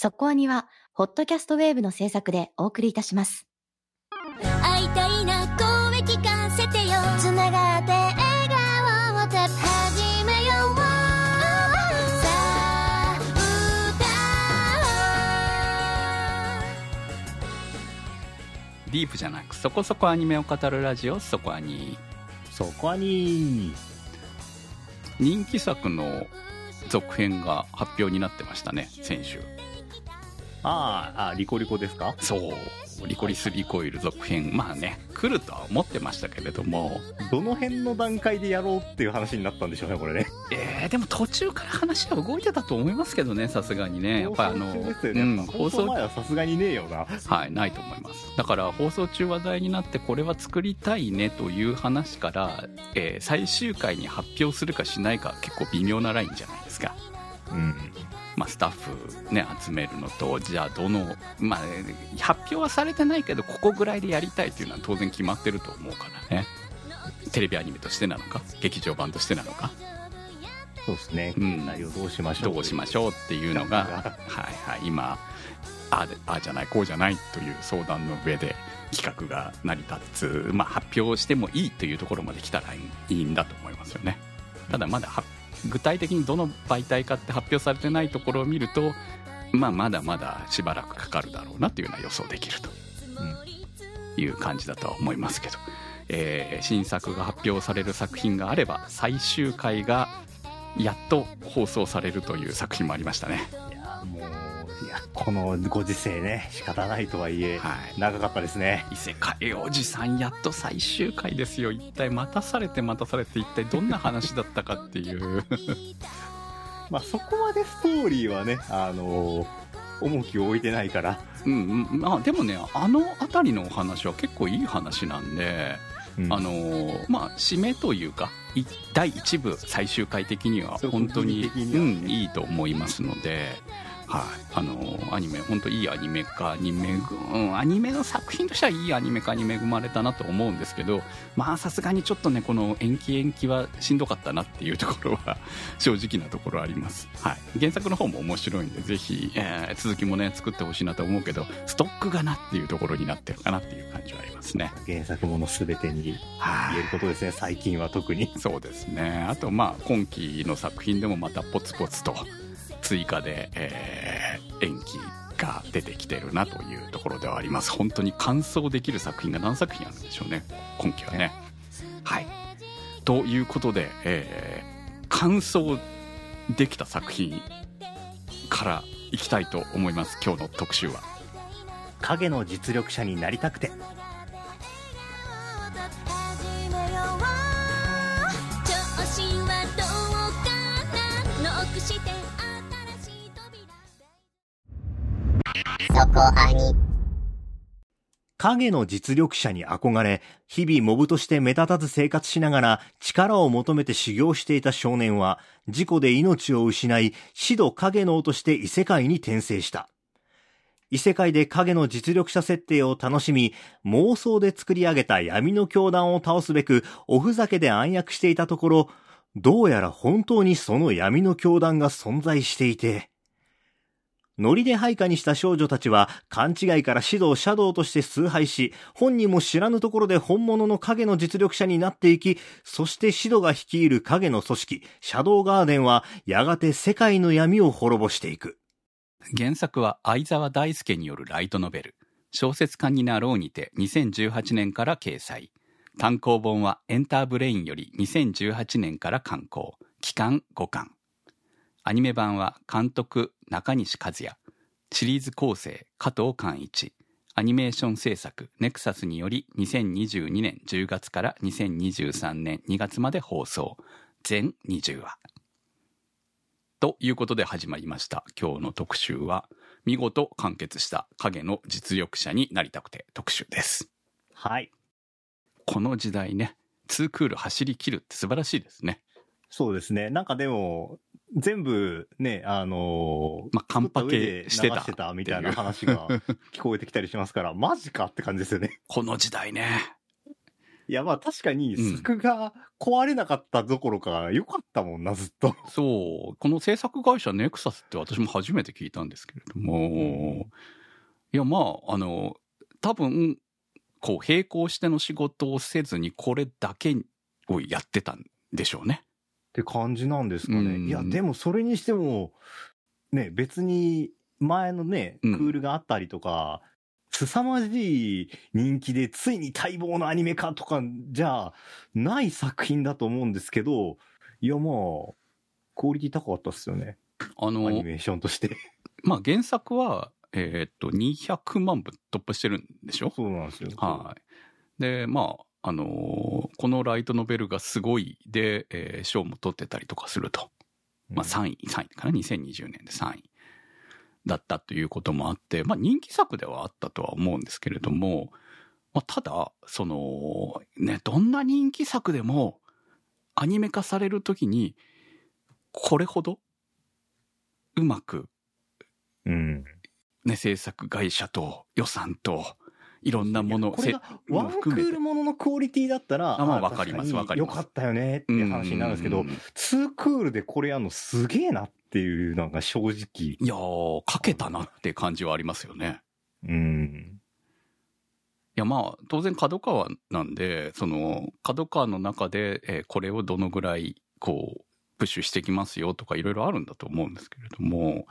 そこアニは、ホットキャストウェーブの制作でお送りいたします。会いたいな声聞かせてよ。つながって笑顔を始めよう。さあディープじゃなくそこそこアニメを語るラジオそこアニ。そこに、人気作の続編が発表になってましたね先週あーあ、リコリコですか？そうリコリスリコイル続編まあね来るとは思ってましたけれどもどの辺の段階でやろうっていう話になったんでしょうね、これね。えー、でも途中から話は動いてたと思いますけどねさすがにねやっぱりあのうん放送前はさすがにねえよな。はい、ないと思います。だから放送中話題になってこれは作りたいねという話から、えー最終回に発表するかしないか結構微妙なラインじゃないですか。うん。まあ、スタッフね、集めるのと、じゃあどの、まあ、発表はされてないけど、ここぐらいでやりたいというのは当然決まってると思うからね。テレビアニメとしてなのか、劇場版としてなのか、そうですね。うん内容どうしましょう。どうしましょうっていうのが、はいはい、今、ああでああじゃない、こうじゃないという相談の上で企画が成り立つ、まあ、発表してもいいというところまで来たらいいんだと思いますよね。ただまだは具体的にどの媒体かって発表されてないところを見ると、まあ、まだまだしばらくかかるだろうなというのは予想できるとうんいう感じだとは思いますけど、えー新作が発表される作品があれば最終回がやっと放送されるという作品もありましたね。いや、もう、や、このご時世ね、仕方ないとはいえ、はい。長かったですね。異世界おじさんやっと最終回ですよ。一体待たされて待たされて一体どんな話だったかっていう。まあ、そこまでストーリーはね、あの重きを置いてないから。うんうん。まあでもねあの辺りのお話は結構いい話なんで、うん。あのーまあ締めというかい第1部最終回的には本当にね。うん、いいと思いますので、はい。あのーアニメ本当いいアニメ化にめぐ、うん、アニメの作品としてはいいアニメ化に恵まれたなと思うんですけどまあさすがにちょっとねこの延期延期はしんどかったなっていうところは 正直なところあります、はい、原作の方も面白いんでぜひ、えー続きもね作ってほしいなと思うけどストックがなっていうところになってるかなっていう感じはありますね。原作ものすべてに言はい。えることですね、最近は特に。そうですね。あとまあ今期の作品でもまたポツポツと追加で、えー延期が出てきてるなというところではあります。本当に完走できる作品が何作品あるんでしょうね。今期はね。はい。ということで、えー完走できた作品からいきたいと思います。今日の特集は。影の実力者になりたくて。そこアニ。影の実力者に憧れ、日々モブとして目立たず生活しながら力を求めて修行していた少年は、事故で命を失い、死度影の王として異世界に転生した。異世界で影の実力者設定を楽しみ、妄想で作り上げた闇の教団を倒すべく、おふざけで暗躍していたところ、どうやら本当にその闇の教団が存在していて、ノリで配下にした少女たちは勘違いから指導シャドウとして崇拝し、本人も知らぬところで本物の影の実力者になっていき、そしてシドが率いる影の組織、シャドウガーデンはやがて世界の闇を滅ぼしていく。原作は相沢大輔によるライトノベル「小説家になろう」にて2018年から掲載。単行本はエンターブレインより2018年から刊行。期間5巻。アニメ版は監督中西和也。シリーズ構成加藤寛一。アニメーション制作ネクサスにより2022年10月から2023年2月まで放送。全20話ということで始まりました。今日の特集は見事完結した影の実力者になりたくて特集です。はい。この時代ねツークール走り切るって素晴らしいですね。そうですね。なんかでも、全部ね、あのーまあカンパケしてたてたみたいな話が 聞こえてきたりしますから、マジかって感じですよね。この時代ねいや、まあ確かにうん作が壊れなかったどころか良かったもんな、ずっと。そう、この制作会社ネクサスって私も初めて聞いたんですけれども、いや、まあ、あの、多分、こう、並行しての仕事をせずに、これだけをやってたんでしょうね。って感じなんですかね。うんいや、でもそれにしても、ね、別に前のね、クうんールがあったりとか、凄まじい人気でついに待望のアニメ化とかじゃない作品だと思うんですけど、いやまあ、クオリティ高かったっすよね。あのアニ、メーションとして。まあ、原作は、えーっと、200万部突破してるんでしょ？そうなんですよ。はい。で、まあ、あのーこのライトノベルがすごいで、えー賞も取ってたりとかすると。まあ、3位、3位かな、2020年で3位だったということもあって、まあ、人気作ではあったとは思うんですけれども、まあ、ただ、その、ね、どんな人気作でも、アニメ化されるときに、これほど、うまく、うん。ね、制作会社と予算と、いろんなもの、これがせワンクールもののクオリティだったら、あまあーわかりますわかりますよかったよねっていう話になるんですけど、うんツークールでこれやるのすげえなっていうのが正直。いやー、かけたなって感じはありますよね。うん。いやまあ当然角川なんでその角川の中で、えーこれをどのぐらいこうプッシュしてきますよとかいろいろあるんだと思うんですけれども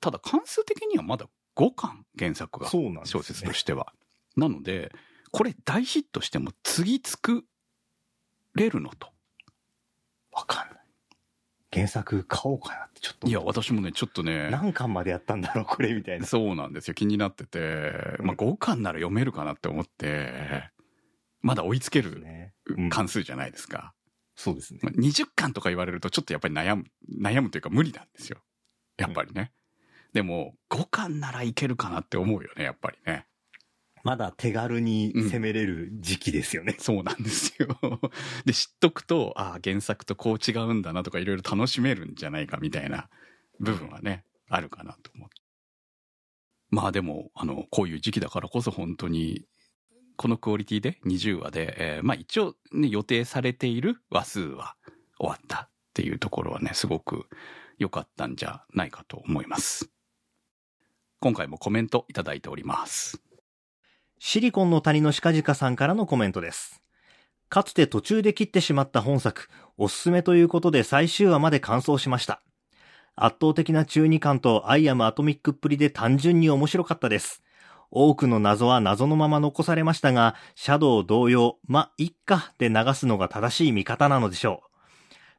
ただ関数的にはまだ5巻原作がそうなんです、ね。小説としては。なのでこれ大ヒットしても次作れるのと。わかんない。原作買おうかなってちょっと。いや私もねちょっとね何巻までやったんだろう、これみたいな。そうなんですよ気になってて、まあ、5巻なら読めるかなって思ってまだ追いつける関数じゃないですか。そうですね。まあ20巻とか言われるとちょっとやっぱり悩む、悩むというか無理なんですよ。やっぱりね。でも、5巻ならいけるかなって思うよね、やっぱりね。まだ手軽に攻めれる時期ですよね。そうなんですよ。で、知っとくと、ああ、原作とこう違うんだなとかいろいろ楽しめるんじゃないかみたいな部分はね、あるかなと思って。まあでも、あの、こういう時期だからこそ本当に、このクオリティで20話で、えーまあ一応ね、予定されている話数は終わったっていうところはね、すごく良かったんじゃないかと思います。今回もコメントいただいております。シリコンの谷の鹿鹿さんからのコメントです。かつて途中で切ってしまった本作、おすすめということで最終話まで完走しました。圧倒的な中二感とアイアムアトミックっぷりで単純に面白かったです。多くの謎は謎のまま残されましたが、シャドウ同様、ま、いっかで流すのが正しい見方なのでしょう。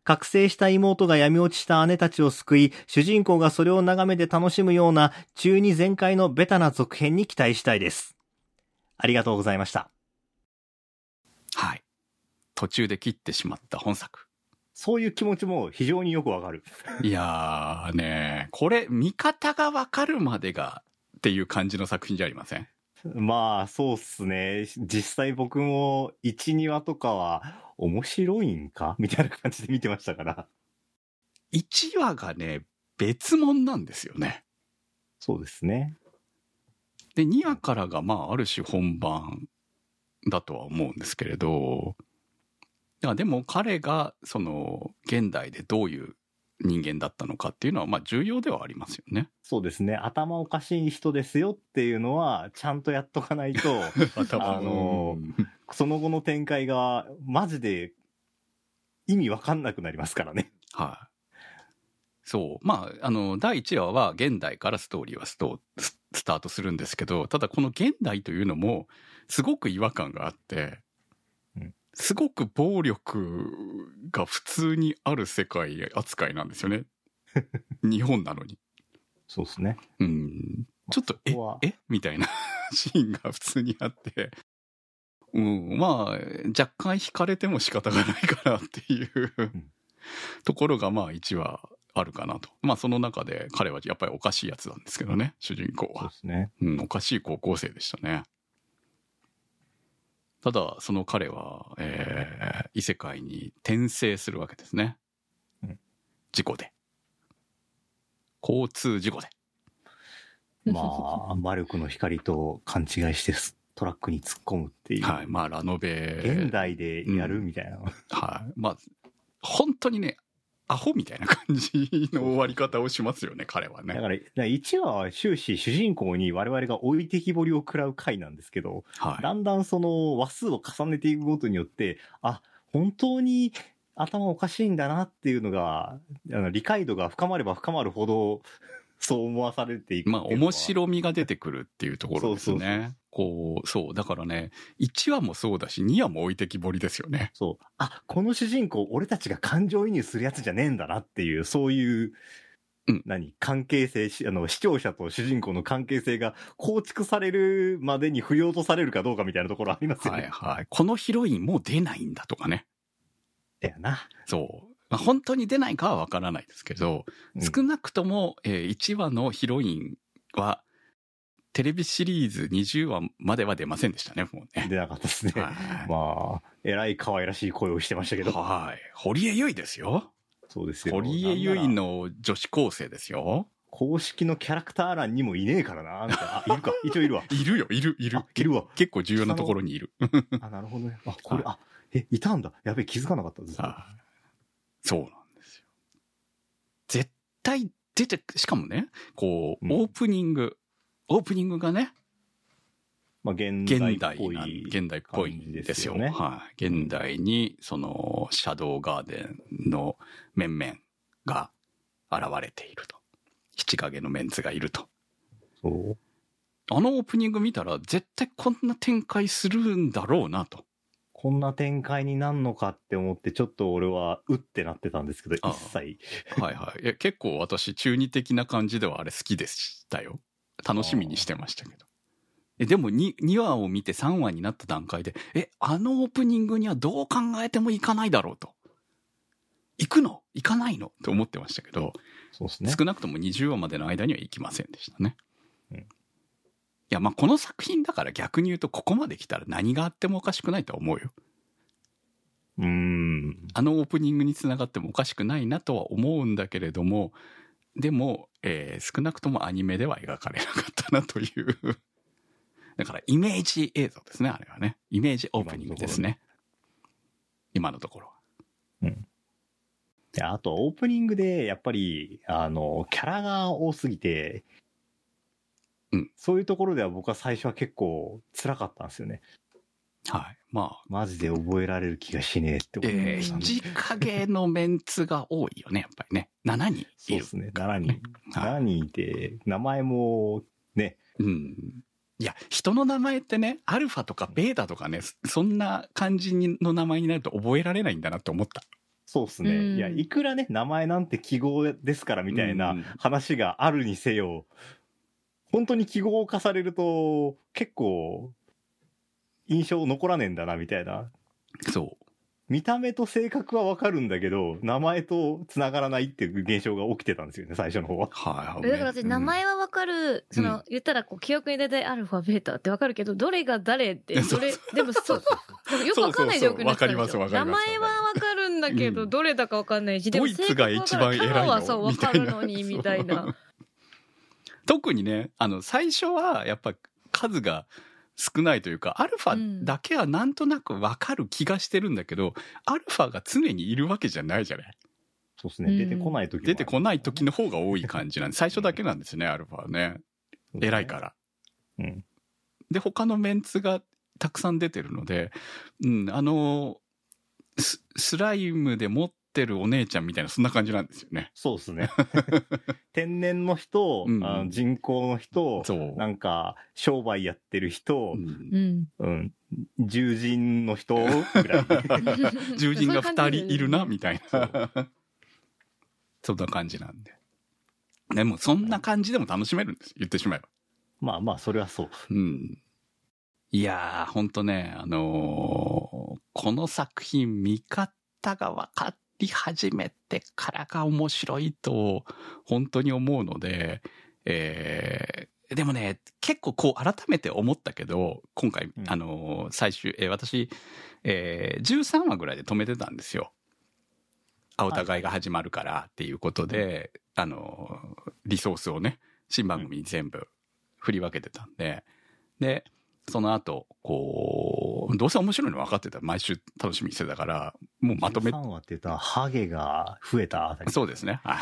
覚醒した妹が闇落ちした姉たちを救い、主人公がそれを眺めて楽しむような中二全開のベタな続編に期待したいです。ありがとうございました。はい。途中で切ってしまった本作。そういう気持ちも非常によくわかる。いやーね、これ、見方がわかるまでがっていう感じの作品じゃありません？まあ、そうっすね。実際僕も1、2話とかは面白いんか？みたいな感じで見てましたから。1話がね、別物なんですよね。そうですね。で、2話からが、まあ、ある種本番だとは思うんですけれど、でも彼が、その、現代でどういう人間だったのかっていうのは、まあ、重要ではありますよね。そうですね。頭おかしい人ですよっていうのは、ちゃんとやっとかないと、あのその後の展開が、マジで意味わかんなくなりますからね。はい。そう。まあ、あの、第1話は現代からストーリーはストススタートするんですけど、ただこの現代というのも、すごく違和感があってうん、すごく暴力が普通にある世界扱いなんですよね。日本なのに。そうですね。うん。ちょっと、えここは、え？みたいな シーンが普通にあって、うん、まあ、若干惹かれても仕方がないかなっていう、んところが、まあ、1話あるかなと。まあ、その中で彼はやっぱりおかしいやつなんですけどね、主人公そうはで。すね。うん、おかしい高校生でしたね。ただ、その彼は、えー異世界に転生するわけですね。うん事故で。交通事故で。まあ、魔力の光と勘違いしてトラックに突っ込むっていう。はい。まあ、ラノベ。現代でやるみたいな。はい。まあ、本当にね、アホみたいな感じの終わり方をしますよね、彼はね。だから、1話は終始主人公に我々が置いてきぼりを食らう回なんですけど、はい。だんだんその話数を重ねていくことによって、あ、本当に頭おかしいんだなっていうのが、あの理解度が深まれば深まるほど、そう思わされていくまあ、面白みが出てくるっていうところですね。こう、そう。だからね、1話もそうだし、2話も置いてきぼりですよね。そう。あ、この主人公、俺たちが感情移入するやつじゃねえんだなっていう、そういう、うん何？関係性し、あの、視聴者と主人公の関係性が構築されるまでに振り落とされるかどうかみたいなところありますよね。はいはい。このヒロインもう出ないんだとかね。だよな。そう。まあ、本当に出ないかはわからないですけど、うん少なくとも、えー1話のヒロインは、テレビシリーズ20話までは出ませんでしたね、もうね。出なかったですね。はいまあ、えらい可愛らしい声をしてましたけど。はい。堀江由衣ですよ。そうですよ。堀江由衣の女子高生ですよ。公式のキャラクター欄にもいねえからな。なあ、いるか。一応いるわ。いるよ、いる、いるあ。いるわ。結構重要なところにいる。あ、なるほどね。あ、これ、あ、え、いたんだ。やべえ、気づかなかったです。はいそうなんですよ。絶対出て、しかもね、こう、うんオープニング、オープニングがね、まあ、現代現代っぽい。現代っぽいんですすよねはい。現代に、その、シャドウガーデンの面々が現れていると。七影のメンツがいると。そう。あのオープニング見たら、絶対こんな展開するんだろうなと。こんな展開になんのかって思って、ちょっと俺は、うってなってたんですけど、一切。はいはい。いや結構私、中二的な感じではあれ好きでしたよ。楽しみにしてましたけど。えでも 2, 2話を見て3話になった段階で、え、あのオープニングにはどう考えてもいかないだろうと。行くの？行かないの？と思ってましたけど、そうですね。少なくとも20話までの間には行きませんでしたね。うんいや、まあこの作品だから逆に言うとここまで来たら何があってもおかしくないとは思うよ。うーん。あのオープニングにつながってもおかしくないなとは思うんだけれども、でも、えー少なくともアニメでは描かれなかったなという。だからイメージ映像ですね、あれはね。イメージオープニングですね。今のところは。であと、オープニングで、やっぱり、あの、キャラが多すぎて、うんそういうところでは僕は最初は結構辛かったんですよね。はい。まあ、マジで覚えられる気がしねえって思ってえー、ましたね七影のメンツが多いよね、やっぱりね。7人いうる。そですね。7人。はい7人いて、名前も、ね、うん。いや、人の名前ってね、アルファとかベータとかね、そんな感じの名前になると覚えられないんだなって思った。そうですね。うんいや、いくらね、名前なんて記号ですからみたいなうん話があるにせよ、本当に記号化されると、結構、印象残らねえんだな、みたいな。そう。見た目と性格はわかるんだけど、名前と繋がらないっていう現象が起きてたんですよね、最初の方は。はい。だから私、名前はわかる、その、言ったら、こう、記憶に出てアルファ、ベータってわかるけど、どれが誰って、それ、でも、そう、でもよくわかんない状況になってたんですよ。そうそうそうわかりますわかります名前はわかるんだけど、うんどれだかわかんないし、でもドイツが一番偉いの？はそう、わかるのに、みたいな。特にね、あの、最初はやっぱ数が少ないというか、アルファだけはなんとなくわかる気がしてるんだけど、アルファが常にいるわけじゃないじゃない？そうですね。うん出てこない時もある出てこない時の方が多い感じなんで、最初だけなんですね、アルファはね。偉いから。うん。で、他のメンツがたくさん出てるので、うん、あの、ススライムで持ってるお姉ちゃんみたいな、そんな感じなんですよね。そうですね。天然の人、うんあの人工の人、そう。なんか、商売やってる人う、んうん。うん、獣人の人 ぐらい。獣人が二人いるな、みたいな。そんな感じなんで。でも、そんな感じでも楽しめるんです。言ってしまえば。まあまあ、それはそう。うん。いやー、ほんとね、あのーこの作品、見方が分かり始めてからが面白いと、本当に思うので、えーでもね、結構こう改めて思ったけど、今回、うん。あのー最終、えー私、えー13話ぐらいで止めてたんですよ。あお互いが始まるからっていうことで、あのーリソースをね、新番組に全部振り分けてたんで、で、その後、こう、どうせ面白いの分かってたら毎週楽しみにしてたから、もうまとめ3話って言ったら、ハゲが増えたあたり。そうですね。は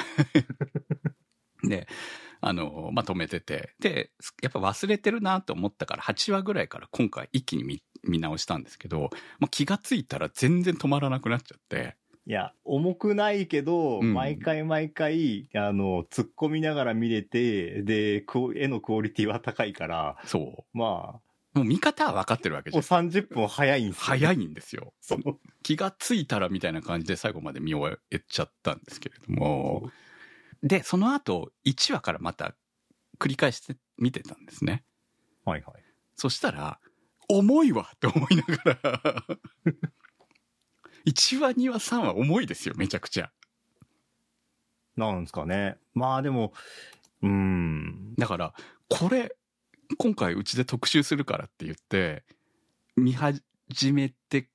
い。で、あの、まとめてて。で、やっぱ忘れてるなと思ったから、8話ぐらいから今回一気に見見直したんですけど、まあ、気がついたら全然止まらなくなっちゃって。いや、重くないけど、うん毎回毎回、あの、突っ込みながら見れて、で、絵のクオリティは高いから、そまう。もう見方は分かってるわけじゃ。うん30分早いんですよ、早い。いんですよ。そう。気がついたらみたいな感じで最後まで見終えちゃったんですけれども。で、その後、1話からまた繰り返して見てたんですね。はいはい。そしたら、重いわって思いながら、1話、2話、3話重いですよ、めちゃくちゃ。なんですかね。まあでも、うーん。だから、これ、今回うちで特集するからって言って、見始めて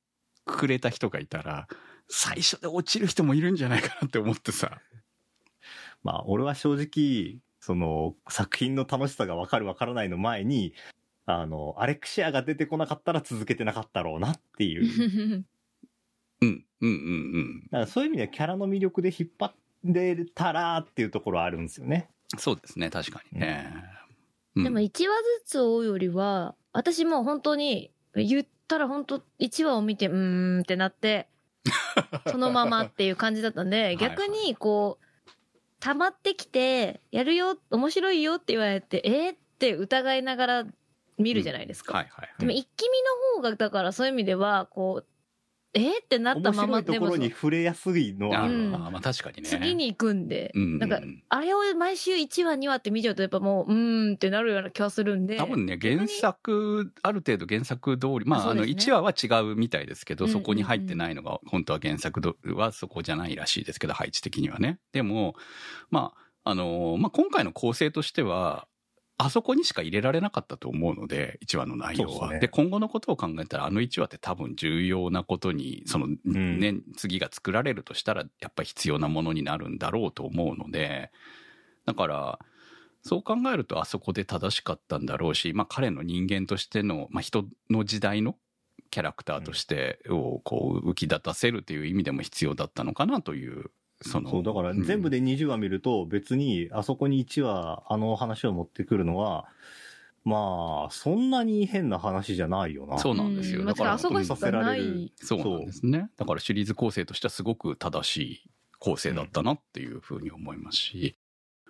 くれた人がいたら、最初で落ちる人もいるんじゃないかなって思ってさ。まあ、俺は正直、その、作品の楽しさがわかるわからないの前に、あの、アレクシアが出てこなかったら続けてなかったろうなっていう。うん、うん、うん、うん。だからそういう意味ではキャラの魅力で引っ張ってたらっていうところはあるんですよね。そうですね、確かにね。でもうん1話ずつ追うよりは、私もう本当に、言ったら本当1話を見て、うーんってなって、そのままっていう感じだったんで、はい逆にこう、溜まってきて、やるよ、面白いよって言われて、えー、って疑いながら見るじゃないですか。でも一気見の方が、だからそういう意味では、こう、えー、ってなったままでもいところに触れやすいのは。ああるうん。ーまあ確かにね。次に行くんで、うん、なんか、あれを毎週1話2話って見ちゃうとやっぱもう、うーんってなるような気がするんで。多分ね、原作、ある程度原作通り、まあ、あの、そうですね。1話は違うみたいですけど、そこに入ってないのが、本当は原作どはそこじゃないらしいですけど、配置的にはね。でも、まあ、あの、まあ、今回の構成としては、あそこにしか入れられなかったと思うので、1話の内容は。でね。今後のことを考えたら、あの1話って多分重要なことに、その、ん。ね、次が作られるとしたら、やっぱり必要なものになるんだろうと思うので、だから、そう考えるとあそこで正しかったんだろうし、まあ彼の人間としての、まあ人の時代のキャラクターとしてをこう浮き立たせるという意味でも必要だったのかなという、その。そう、だから全部で、で20話見ると別にあそこに1話あの話を持ってくるのは、まあ、そんなに変な話じゃないよな。そうなんですよ。うんだからあそこしかない。そうなんですね。だからシリーズ構成としてはすごく正しい構成だったなっていうふうに思いますし、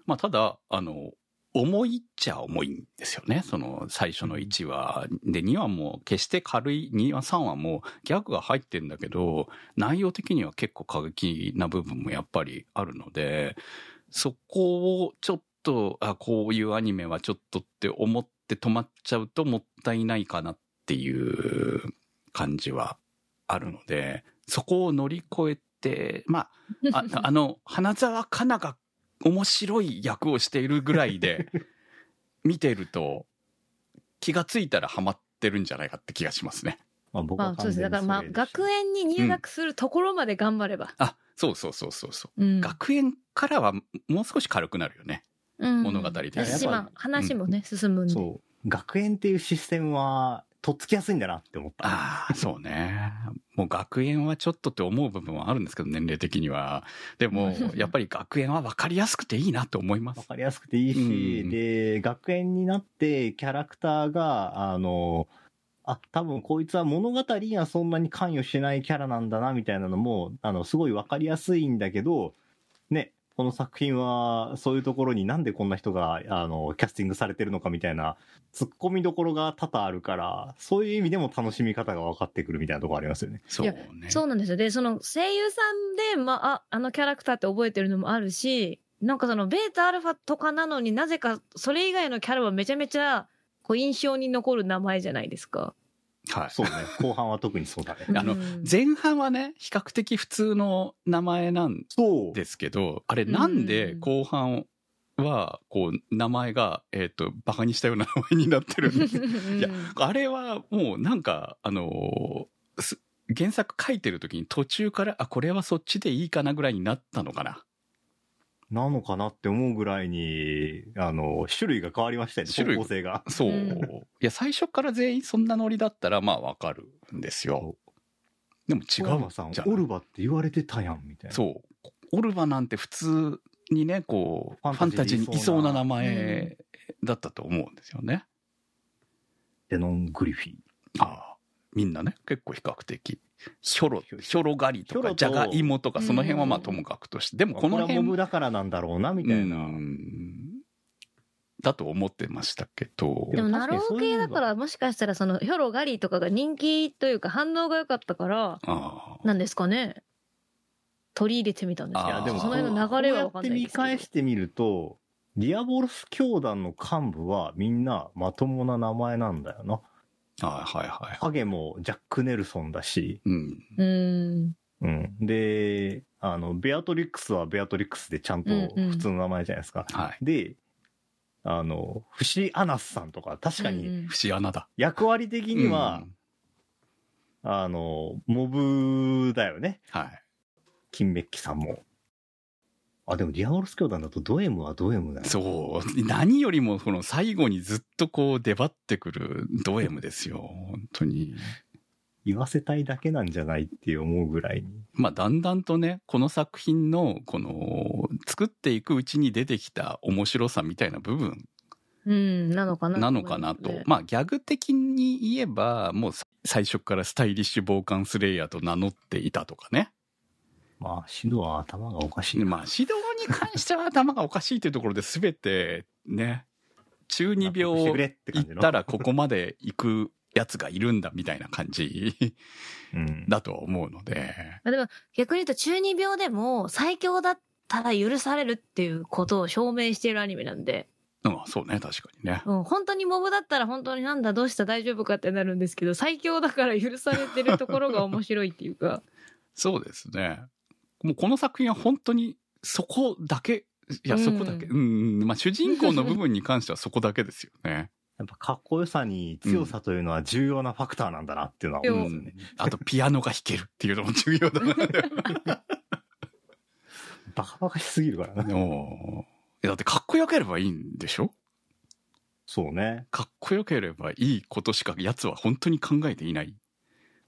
まあただ、あの、重いっちゃ重いんですよね。その最初の1話。で、2話も決して軽い、2話、3話もギャグが入ってんだけど、内容的には結構過激な部分もやっぱりあるので、そこをちょっと、あ、こういうアニメはちょっとって思って止まっちゃうともったいないかなっていう感じはあるので、そこを乗り越えて、まあ、ああの、花澤香菜が面白い役をしているぐらいで、見てると、気がついたらハマってるんじゃないかって気がしますね。まあ僕はまあそうです。だからまあ、学園に入学するところまで頑張れば。あ、そうそうそうそうそう。うん。学園からはもう少し軽くなるよね。うん物語的にだしまあ話もね、進むんで。そう。学園っていうシステムは、とっつきやすいんだなって思った。ああ、そうね。もう学園はちょっとって思う部分はあるんですけど、年齢的には。でも、やっぱり学園は分かりやすくていいなと思います。わかりやすくていいし、うんで、学園になってキャラクターが、あの、あ、多分こいつは物語にはそんなに関与しないキャラなんだな、みたいなのも、あの、すごいわかりやすいんだけど、ね、この作品はそういうところになんでこんな人が、あの、キャスティングされてるのかみたいな、突っ込みどころが多々あるから、そういう意味でも楽しみ方が分かってくるみたいなところありますよね。そういね。そうなんですよ。で、その声優さんで、まあ、あ、あのキャラクターって覚えてるのもあるし、なんかそのベータアルファとかなのになぜかそれ以外のキャラはめちゃめちゃこう印象に残る名前じゃないですか。はい。そうね。後半は特にそうだね。あのうん前半はね、比較的普通の名前なん。ですけど、あれなんで後半は、こう、名前が、えっ、と、バカにしたような名前になってるんです？いやあれはもうなんか、あのーす原作書いてる時に途中から、あ、これはそっちでいいかなぐらいになったのかな。なのかなって思うぐらいに、あの、種類が変わりましたよね、種類方向性が。そう。うんいや、最初から全員そんなノリだったら、まあわかるんですよ。でも違う小山さんじゃ、んオルバって言われてたやん、みたいな。そう。オルバなんて普通にね、こう、フファンァンタジタジーにいそうなーにいそうな名前だったと思うんですよね。デノン・グリフィー。ああ。みんなね、結構比較的。ヒョロ、ヒョロ狩りとか、ヒョロとジャガイモとか、その辺はまあうんともかくとして、でもこの辺ブだからなんだろうな、みたいな。うんだと思ってましたけどでも、なろう系だから、もしかしたら、その、ヒョロガリとかが人気というか、反応が良かったから、なんですかね。取り入れてみたんですけど、でもその辺の流れはわかんないですけど。こうやって見返してみると、ディアボロス教団の幹部はみんなまともな名前なんだよな。はいはいはい。ハゲもジャック・ネルソンだし、うん。うーん。うん。で、あの、ベアトリックスはベアトリックスでちゃんとうんうん普通の名前じゃないですか。はい。で、あの、フシ・アナスさんとか、確かにうんうん節穴だ。役割的には、うんあの、モブだよね。はい。金メッキさんも。あ、でもディアボロス教団だとド M はド M だよ。そう。何よりも、この最後にずっとこう出張ってくるド M ですよ。本当に。言わせたいだけなんじゃないって思うぐらいに。まあ、だんだんとね、この作品の、この、作っていくうちに出てきた面白さみたいな部分うん、なのかな。なのかなと。ねまあ、ギャグ的に言えば、もうさ最初からスタイリッシュ傍観スレイヤーと名乗っていたとかね。まあ、シドは頭がおかしいな。まあ、指導に関しては頭がおかしいというところで全てね、中二病行ったらここまで行くやつがいるんだみたいな感じうん。だとは思うので。まあでも逆に言うと中二病でも最強だったら許されるっていうことを証明しているアニメなんで、うん、そうね、確かにね。うん、本当にモブだったら本当になんだどうした大丈夫かってなるんですけど、最強だから許されてるところが面白いっていうか。そうですね。もうこの作品は本当にそこだけ、いや、うんそこだけ、うん、うんまあ主人公の部分に関してはそこだけですよね。やっぱかっこよさに強さというのは重要なファクターなんだなっていうのは思うんですよね。あと、ピアノが弾けるっていうのも重要だな。バカバカしすぎるからな。だってかっこよければいいんでしょ？そうね。かっこよければいいことしか奴は本当に考えていない。い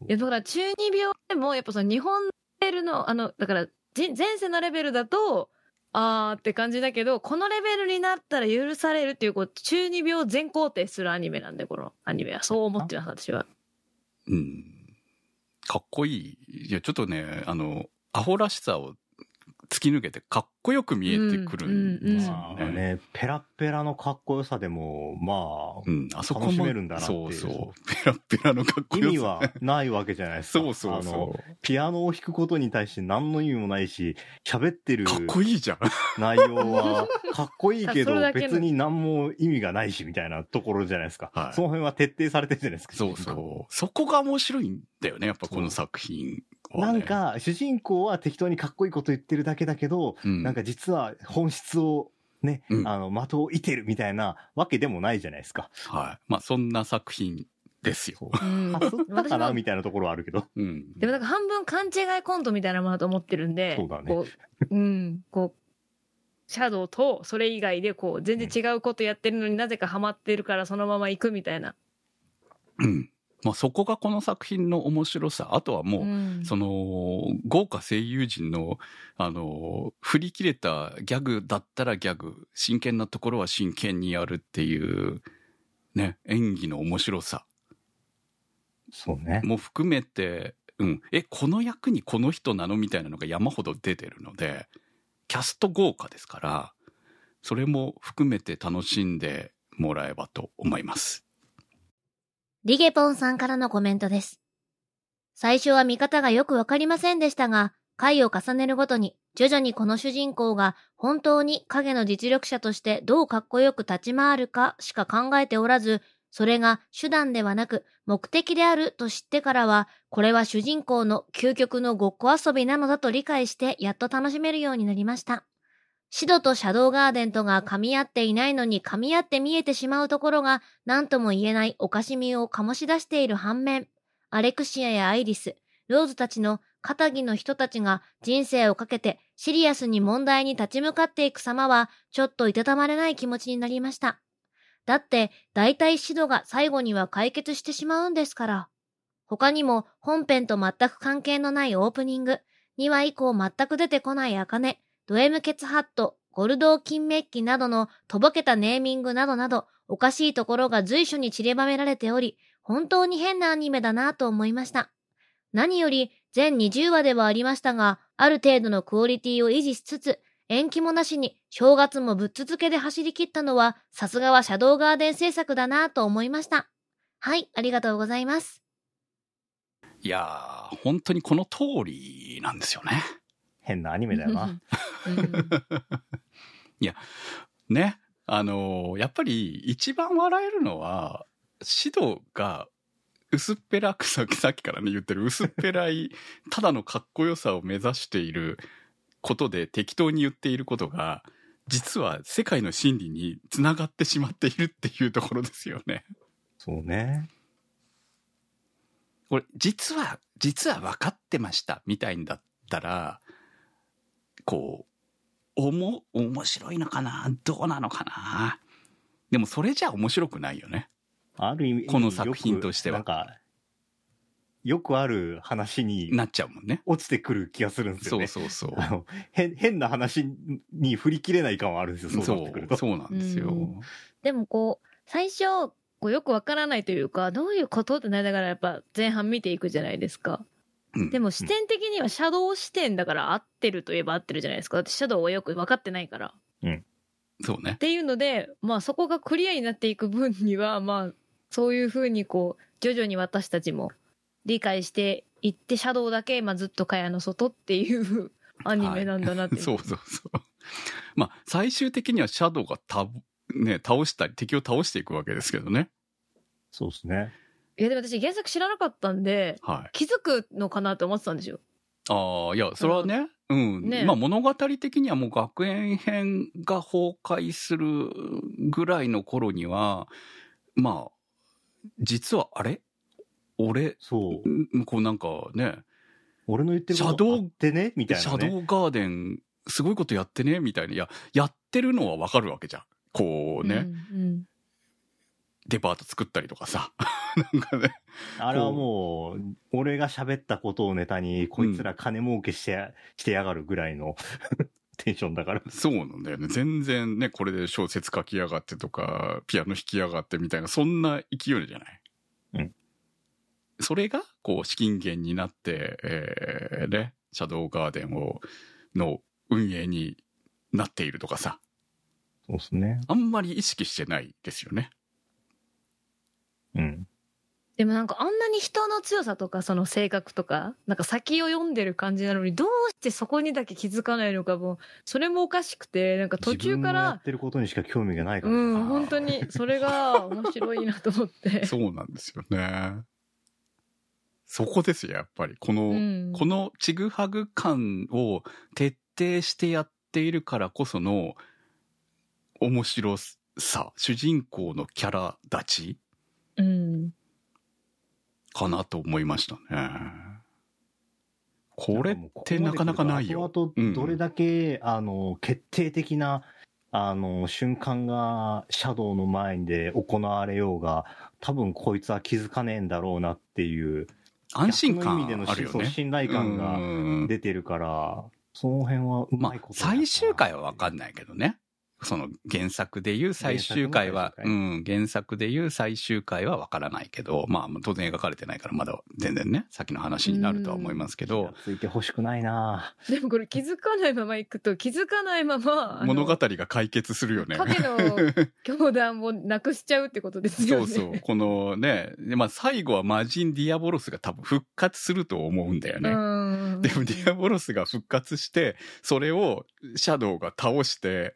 や、だから中二病でもやっぱその日本レベルの、あの、だからじ前世のレベルだと、あーって感じだけど、このレベルになったら許されるっていう、こう、中二病全肯定するアニメなんで、このアニメは。そう思ってます、私は。うん。かっこいい。いや、ちょっとね、あの、アホらしさを突き抜けてかっこよく見えてくるんですよまあね。ね、ペラッペラのかっこよさでも、まあ、うん、あそこも。楽しめるんだなっていうそうそう。ペラッペラのかっこよさ。意味はないわけじゃないですか。そうそうあの、そピアノを弾くことに対して何の意味もないし、喋ってるう。かっこいいじゃん。内容はかっこいいけど 別に何も意味がないしみたいなところじゃないですか。はいその辺は徹底されてるじゃないですか。そうそう。そこが面白いんだよね、やっぱこの作品。なん、か、主人公は適当にかっこいいこと言ってるだけだけど、うん、なんか実は本質をね、うんあの、的を射てるみたいなわけでもないじゃないですか。はい。まあ、そんな作品ですよ。うんかすったかなみたいなところはあるけど。うん。でもなんか半分勘違いコントみたいなものだと思ってるんで、そうだねこう、うん、こう、シャドウとそれ以外でこう、全然違うことやってるのになぜかハマってるからそのまま行くみたいな。うん。まあ、そこがこの作品の面白さ。あとはもう、んその、豪華声優陣の、あの、振り切れたギャグだったらギャグ、真剣なところは真剣にやるっていう、ね、演技の面白さそうね。も含めて、うん、え、この役にこの人なのみたいなのが山ほど出てるので、キャスト豪華ですから、それも含めて楽しんでもらえばと思います。リゲポンさんからのコメントです。最初は見方がよくわかりませんでしたが、回を重ねるごとに、徐々にこの主人公が本当に影の実力者としてどうかっこよく立ち回るかしか考えておらず、それが手段ではなく目的であると知ってからは、これは主人公の究極のごっこ遊びなのだと理解してやっと楽しめるようになりました。シドとシャドウガーデンとが噛み合っていないのに噛み合って見えてしまうところが何とも言えないおかしみを醸し出している反面、アレクシアやアイリス、ローズたちの片木の人たちが人生をかけてシリアスに問題に立ち向かっていく様は、ちょっといたたまれない気持ちになりました。だって、大体指導が最後には解決してしまうんですから。他にも本編と全く関係のないオープニング、2話以降全く出てこない茜、ド M ケツハット、ゴルドー金メッキなどのとぼけたネーミングなどなど、おかしいところが随所に散りばめられており、本当に変なアニメだなと思いました。何より、全20話ではありましたが、ある程度のクオリティを維持しつつ、延期もなしに正月もぶっ続けで走り切ったのは、さすがはシャドウガーデン制作だなと思いました。はい、ありがとうございます。いやー、本当にこの通りなんですよね。変なアニメだよな。うんね。あのーやっぱり一番笑えるのは、指導が薄っぺらくささっきからね言ってる薄っぺらい、ただのかっこよさを目指していることで適当に言っていることが、実は世界の真理につながってしまっているっていうところですよね。そうね。これ、実は、実は分かってました、みたいんだったら、こう、おも、面白いのかな？どうなのかな？でもそれじゃ面白くないよね。ある意味、この作品としてはよくなんか、よくある話になっちゃうもんね。落ちてくる気がするんですよそうね。そうそう。あの変変な話に振り切れない感はあるんですよ、そうなってくると。そうなんですよ。うんでもこう、最初、こうよくわからないというか、どういうこと？ってなりながらやっぱ前半見ていくじゃないですか。うんでも視点的にはシャドウ視点だから合ってるといえば合ってるじゃないですか。だってシャドウはよく分かってないから。そうねっ。ていうので、まあそこがクリアになっていく分には、まあそういうふうにこう、徐々に私たちも理解していって、シャドウだけ、まあずっと蚊帳の外っていう アニメなんだなって。そうそうそう。まあ、最終的にはシャドウがた、ね、倒したり、敵を倒していくわけですけどね。そうですね。いやでも私原作知らなかったんで、はい。気づくのかなって思ってたんですよ。ああ、いや、それはね、うん。ねまあ物語的にはもう学園編が崩壊するぐらいの頃には、まあ、実はあれ？俺、そう。んこうなんかね、俺の言ってるこシャドウ？とあってね？みたいシャなね。ドウガーデン、すごいことやってね？みたいな。いや、やってるのはわかるわけじゃん。こうね、うんうんデパート作ったりとかさ。なんかね。あれはもう、俺が喋ったことをネタに、こいつら金儲けして、してやがるぐらいの テンションだから。そうなんだよね。全然ね、これで小説書きやがってとか、ピアノ弾きやがってみたいな、そんな勢いじゃない？うん。それが、こう、資金源になって、えー、ね、シャドウガーデンを、の運営になっているとかさ、そうですね。あんまり意識してないですよね。うん。でもなんかあんなに人の強さとかその性格とか、なんか先を読んでる感じなのに、どうしてそこにだけ気づかないのかもう、それもおかしくて、なんか途中か自分のやらっ、てることにしか興味がないから。うん、本当に、それが面白いなと思って。そうなんですよね。そこですよ、やっぱり。この、うんこのちぐはぐ感を徹底してやっているからこその面白さ、主人公のキャラ立ちうん。かなと思いましたね。これってなかなかないよ。あとうんどれだけ、あの、決定的な、あの、瞬間がシャドウの前で行われようが、多分こいつは気づかねえんだろうなっていう、安心感意味でのそうあるよね。信頼感うがん出てるから、その辺はうまあまいこ、とやったな最終回はわかんないけどね。その原作でいう最終回は、原作のうん、原作でいう最終回はわからないけど、まあ当然描かれてないからまだ全然ね、先の話になるとは思いますけど、ついてほしくないなでもこれ気づかないまま行くと、気づかないまま、物語が解決するよね。影の教団をなくしちゃうってことですよね。そうそう。このね、でまあ最後は魔人ディアボロスが多分復活すると思うんだよね。うん。でもディアボロスが復活して、それをシャドウが倒して、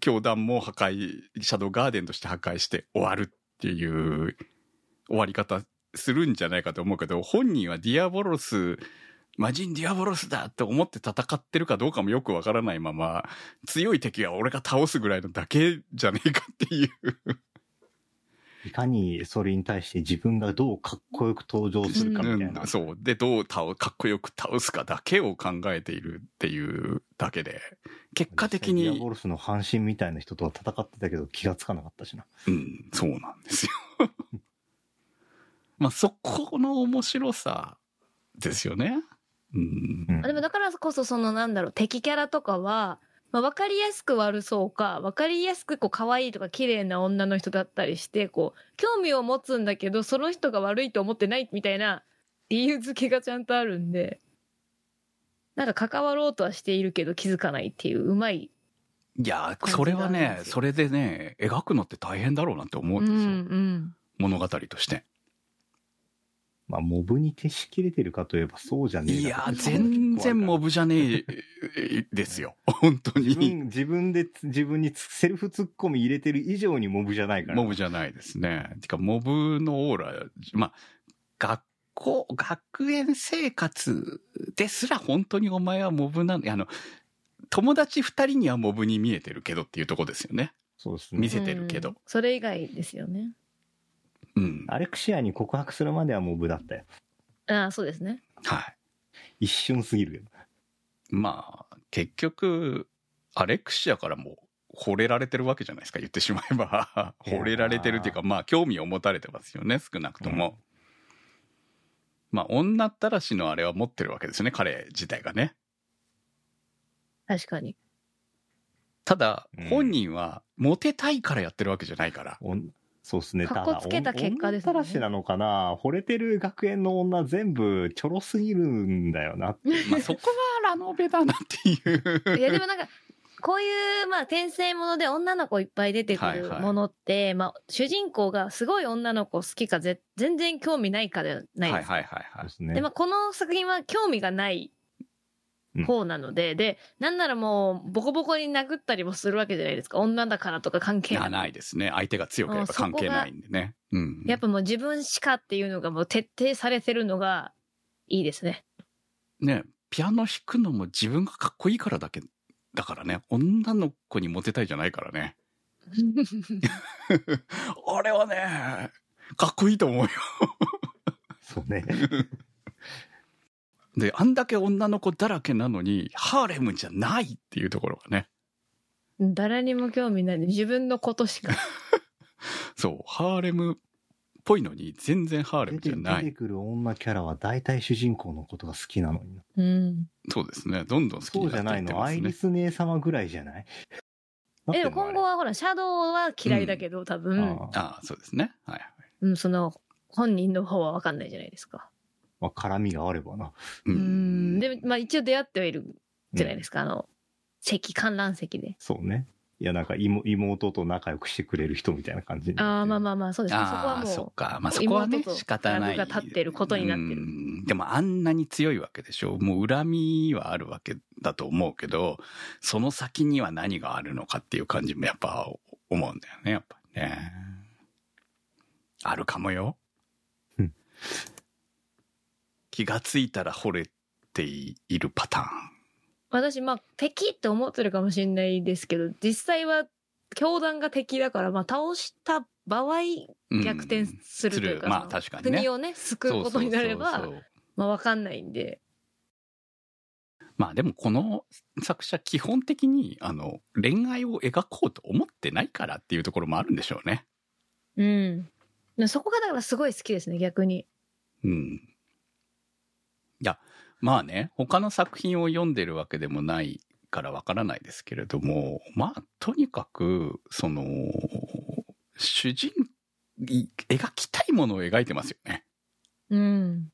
教団も破壊、シャドウガーデンとして破壊して終わるっていう終わり方するんじゃないかと思うけど、本人はディアボロス、魔人ディアボロスだって思って戦ってるかどうかもよくわからないまま、強い敵は俺が倒すぐらいのだけじゃねえかっていう。いかにそれに対して自分がどうかっこよく登場するかみたいな。うんそう。で、どう倒、かっこよく倒すかだけを考えているっていうだけで、結果的にディアボ、ルスの半身みたいな人とは戦ってたけど気がつかなかったしな。うん、そうなんですよ。まあ、そこの面白さですよね。うん。うんあでもだからこそそのなんだろう敵キャラとかは、まあ、分かりやすく悪そうか分かりやすくこう可愛いとか綺麗な女の人だったりしてこう興味を持つんだけどその人が悪いと思ってないみたいな理由付けがちゃんとあるんでなんか関わろうとはしているけど気づかないっていううまい、いや、それはねそれでね、描くのって大変だろうなって思ううんですよ。ん物語として。まあ、モブに徹しきれてるかといえばそうじゃねえいや、全然モブじゃねえ ですよ。本当に。自分、自分でつ、自分につセルフツッコミ入れてる以上にモブじゃないから。モブじゃないですね。てか、モブのオーラ、まあ、学校、学園生活ですら本当にお前はモブなの。あの、友達二人にはモブに見えてるけどっていうとこですよね。そうですね。見せてるけどうんそれ以外ですよねうん。アレクシアに告白するまではモブだったよ。ああそうですねはい。一瞬すぎるよ。まあ、結局、アレクシアからも惚れられてるわけじゃないですか、言ってしまえば。惚れられてるっていうか、まあ、興味を持たれてますよね、少なくとも。まあ、女ったらしのあれは持ってるわけですよね、彼自体がね。確かにただうん、本人は、モテたいからやってるわけじゃないから。おんそうですね。かっこつけた結果ですねたらしなのかな惚れてる学園の女全部ちょろすぎるんだよな。まあ、そこはラノベだなっていう。いやでもなんかこういうまあ転生もので女の子いっぱい出てくるはいはいものって、まあ主人公がすごい女の子好きかぜ全然興味ないかじゃないですか。はいはいはいはい。でまあこの作品は興味がない方なので、でなんならもうボコボコに殴ったりもするわけじゃないですか女だからとか関係なくないですね。相手が強ければ関係ないんでね。うん。やっぱもう自分しかっていうのがもう徹底されてるのがいいですね。ね、ピアノ弾くのも自分がかっこいいからだけ、だからね、女の子にモテたいじゃないからね。あれはね、かっこいいと思うよ。そうね。で、あんだけ女の子だらけなのに、ハーレムじゃないっていうところがね。誰にも興味ない自分のことしか。そう、ハーレムっぽいのに、全然ハーレムじゃない。出てくる女キャラは大体主人公のことが好きなのにな。うん。そうですね。どんどん好きそうにじゃないの。なっていってますね。アイリス姉様ぐらいじゃない？えでも今後は、はほらシャドウは嫌いだけど、多分。ああああ、そうですね。はいはい。うん、その、本人の方は分かんないじゃないですか。まあ、絡みがあればな。うん。で、まあ一応出会ってはいるじゃないすですか、あの、席、観覧席で。そうね。いや、なんか妹妹と仲良くしてくれる人みたいな感じああ、まあまあまあ、そうですね。そこはああ、もう。そっか。まあそこはね仕方ない。が立ってることになってるうんでもあんなに強いわけでしょ。もう恨みはあるわけだと思うけど、その先には何があるのかっていう感じもやっぱ思うんだよね、やっぱりね。あるかもようん。気がついたら惚れているパターン。私、まあ、敵って思ってるかもしれないですけど、実際は、教団が敵だから、まあ、倒した場合、うん逆転するというか、まあその確かにね国をね、救うことになれば、そうそうそうまあ、わかんないんで。まあでもこの作者基本的にあの恋愛を描こうと思ってないからっていうところもあるんでしょうね。うん。でそこがだからすごい好きですね、逆に。うん。いや、まあね、他の作品を読んでるわけでもないからわからないですけれども、まあとにかく、その、主人、い描きたいものを描いてますよね。うん。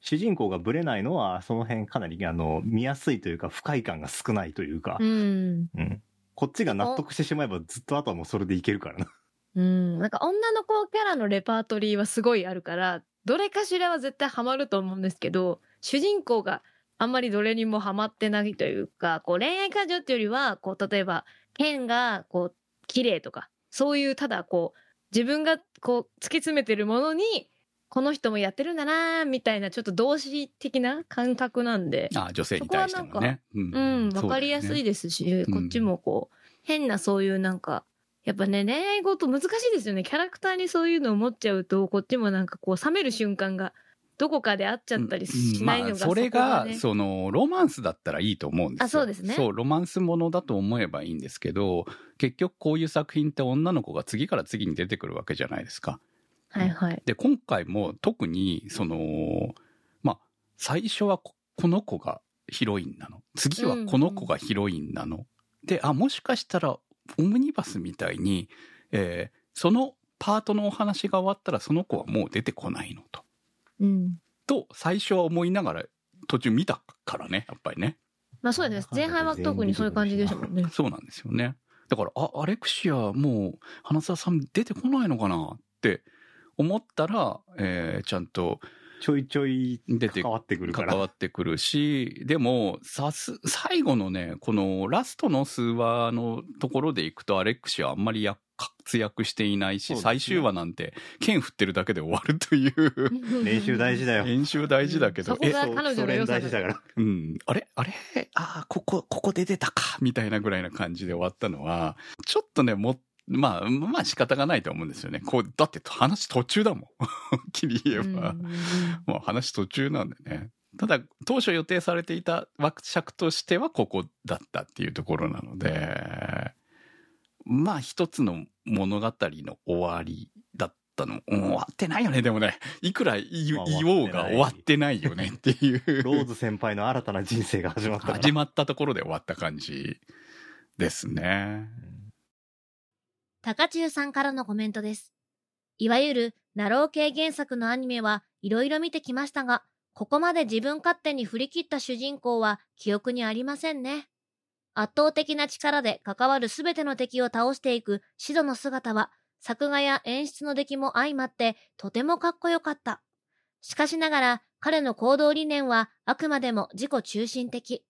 主人公がブレないのは、その辺かなり、あの、見やすいというか、不快感が少ないというかう、ん。うん。こっちが納得してしまえば、ずっとあとはもうそれでいけるからな。うん。なんか女の子キャラのレパートリーはすごいあるから、どれかしらは絶対ハマると思うんですけど、主人公があんまりどれにもハマってないというか、こう恋愛感情っていうよりは、こう例えば、剣がこう綺麗とか、そういうただこう、自分がこう突き詰めてるものに、この人もやってるんだなみたいなちょっと同志的な感覚なんで、あ女性に対してもね。ううん、わかりやすいでですし、うんこっちもこう、変なそういうなんか、やっぱね、恋愛事難しいですよね。キャラクターにそういうのを持っちゃうと、こっちもなんかこう冷める瞬間がどこかであっちゃったりしないのが、うんまあ、それが、ね、その、ロマンスだったらいいと思うんですよ。あそうですねそう、ロマンスものだと思えばいいんですけど、結局こういう作品って女の子が次から次に出てくるわけじゃないですか。はいはい。で、今回も特に、その、まあ、最初はここの子がヒロインなの。次はこの子がヒロインなの。で、あ、もしかしたら、オムニバスみたいに、えーそのパートのお話が終わったらその子はもう出てこないのと。うん。と、最初は思いながら途中見たからね、やっぱりね。まあそうです。前半は特にそういう感じでしたもんね。そうなんですよね。だから、あ、アレクシアもう花澤さん出てこないのかなって思ったら、えーちゃんとちょいちょい出て関わってくるから。関わってくるし、でも、さす、最後のね、このラストの数話のところでいくと、アレックシはあんまりや活躍していないし、ね。最終話なんて剣振ってるだけで終わるという、練習大事だよ。練習大事だけど、え、そこが彼女の良さだ大事だから。うん、あれ？あれ？ああ、ここ、ここで出たか。みたいなぐらいな感じで終わったのは、ちょっとね、も、まあ、まあ仕方がないと思うんですよね。こう、だって話途中だもん。はっきり言えば。うんもう話途中なんでね。ただ、当初予定されていた枠尺としてはここだったっていうところなので、まあ一つの物語の終わりだったの。うん終わってないよね、でもね。いくら言いまあ言おうが終わってないよねっていう。ローズ先輩の新たな人生が始まった。始まったところで終わった感じですね。高中さんからのコメントです。いわゆるナロー系原作のアニメはいろいろ見てきましたが、ここまで自分勝手に振り切った主人公は記憶にありませんね。圧倒的な力で関わるすべての敵を倒していくシドの姿は、作画や演出の出来も相まってとてもかっこよかった。しかしながら彼の行動理念はあくまでも自己中心的。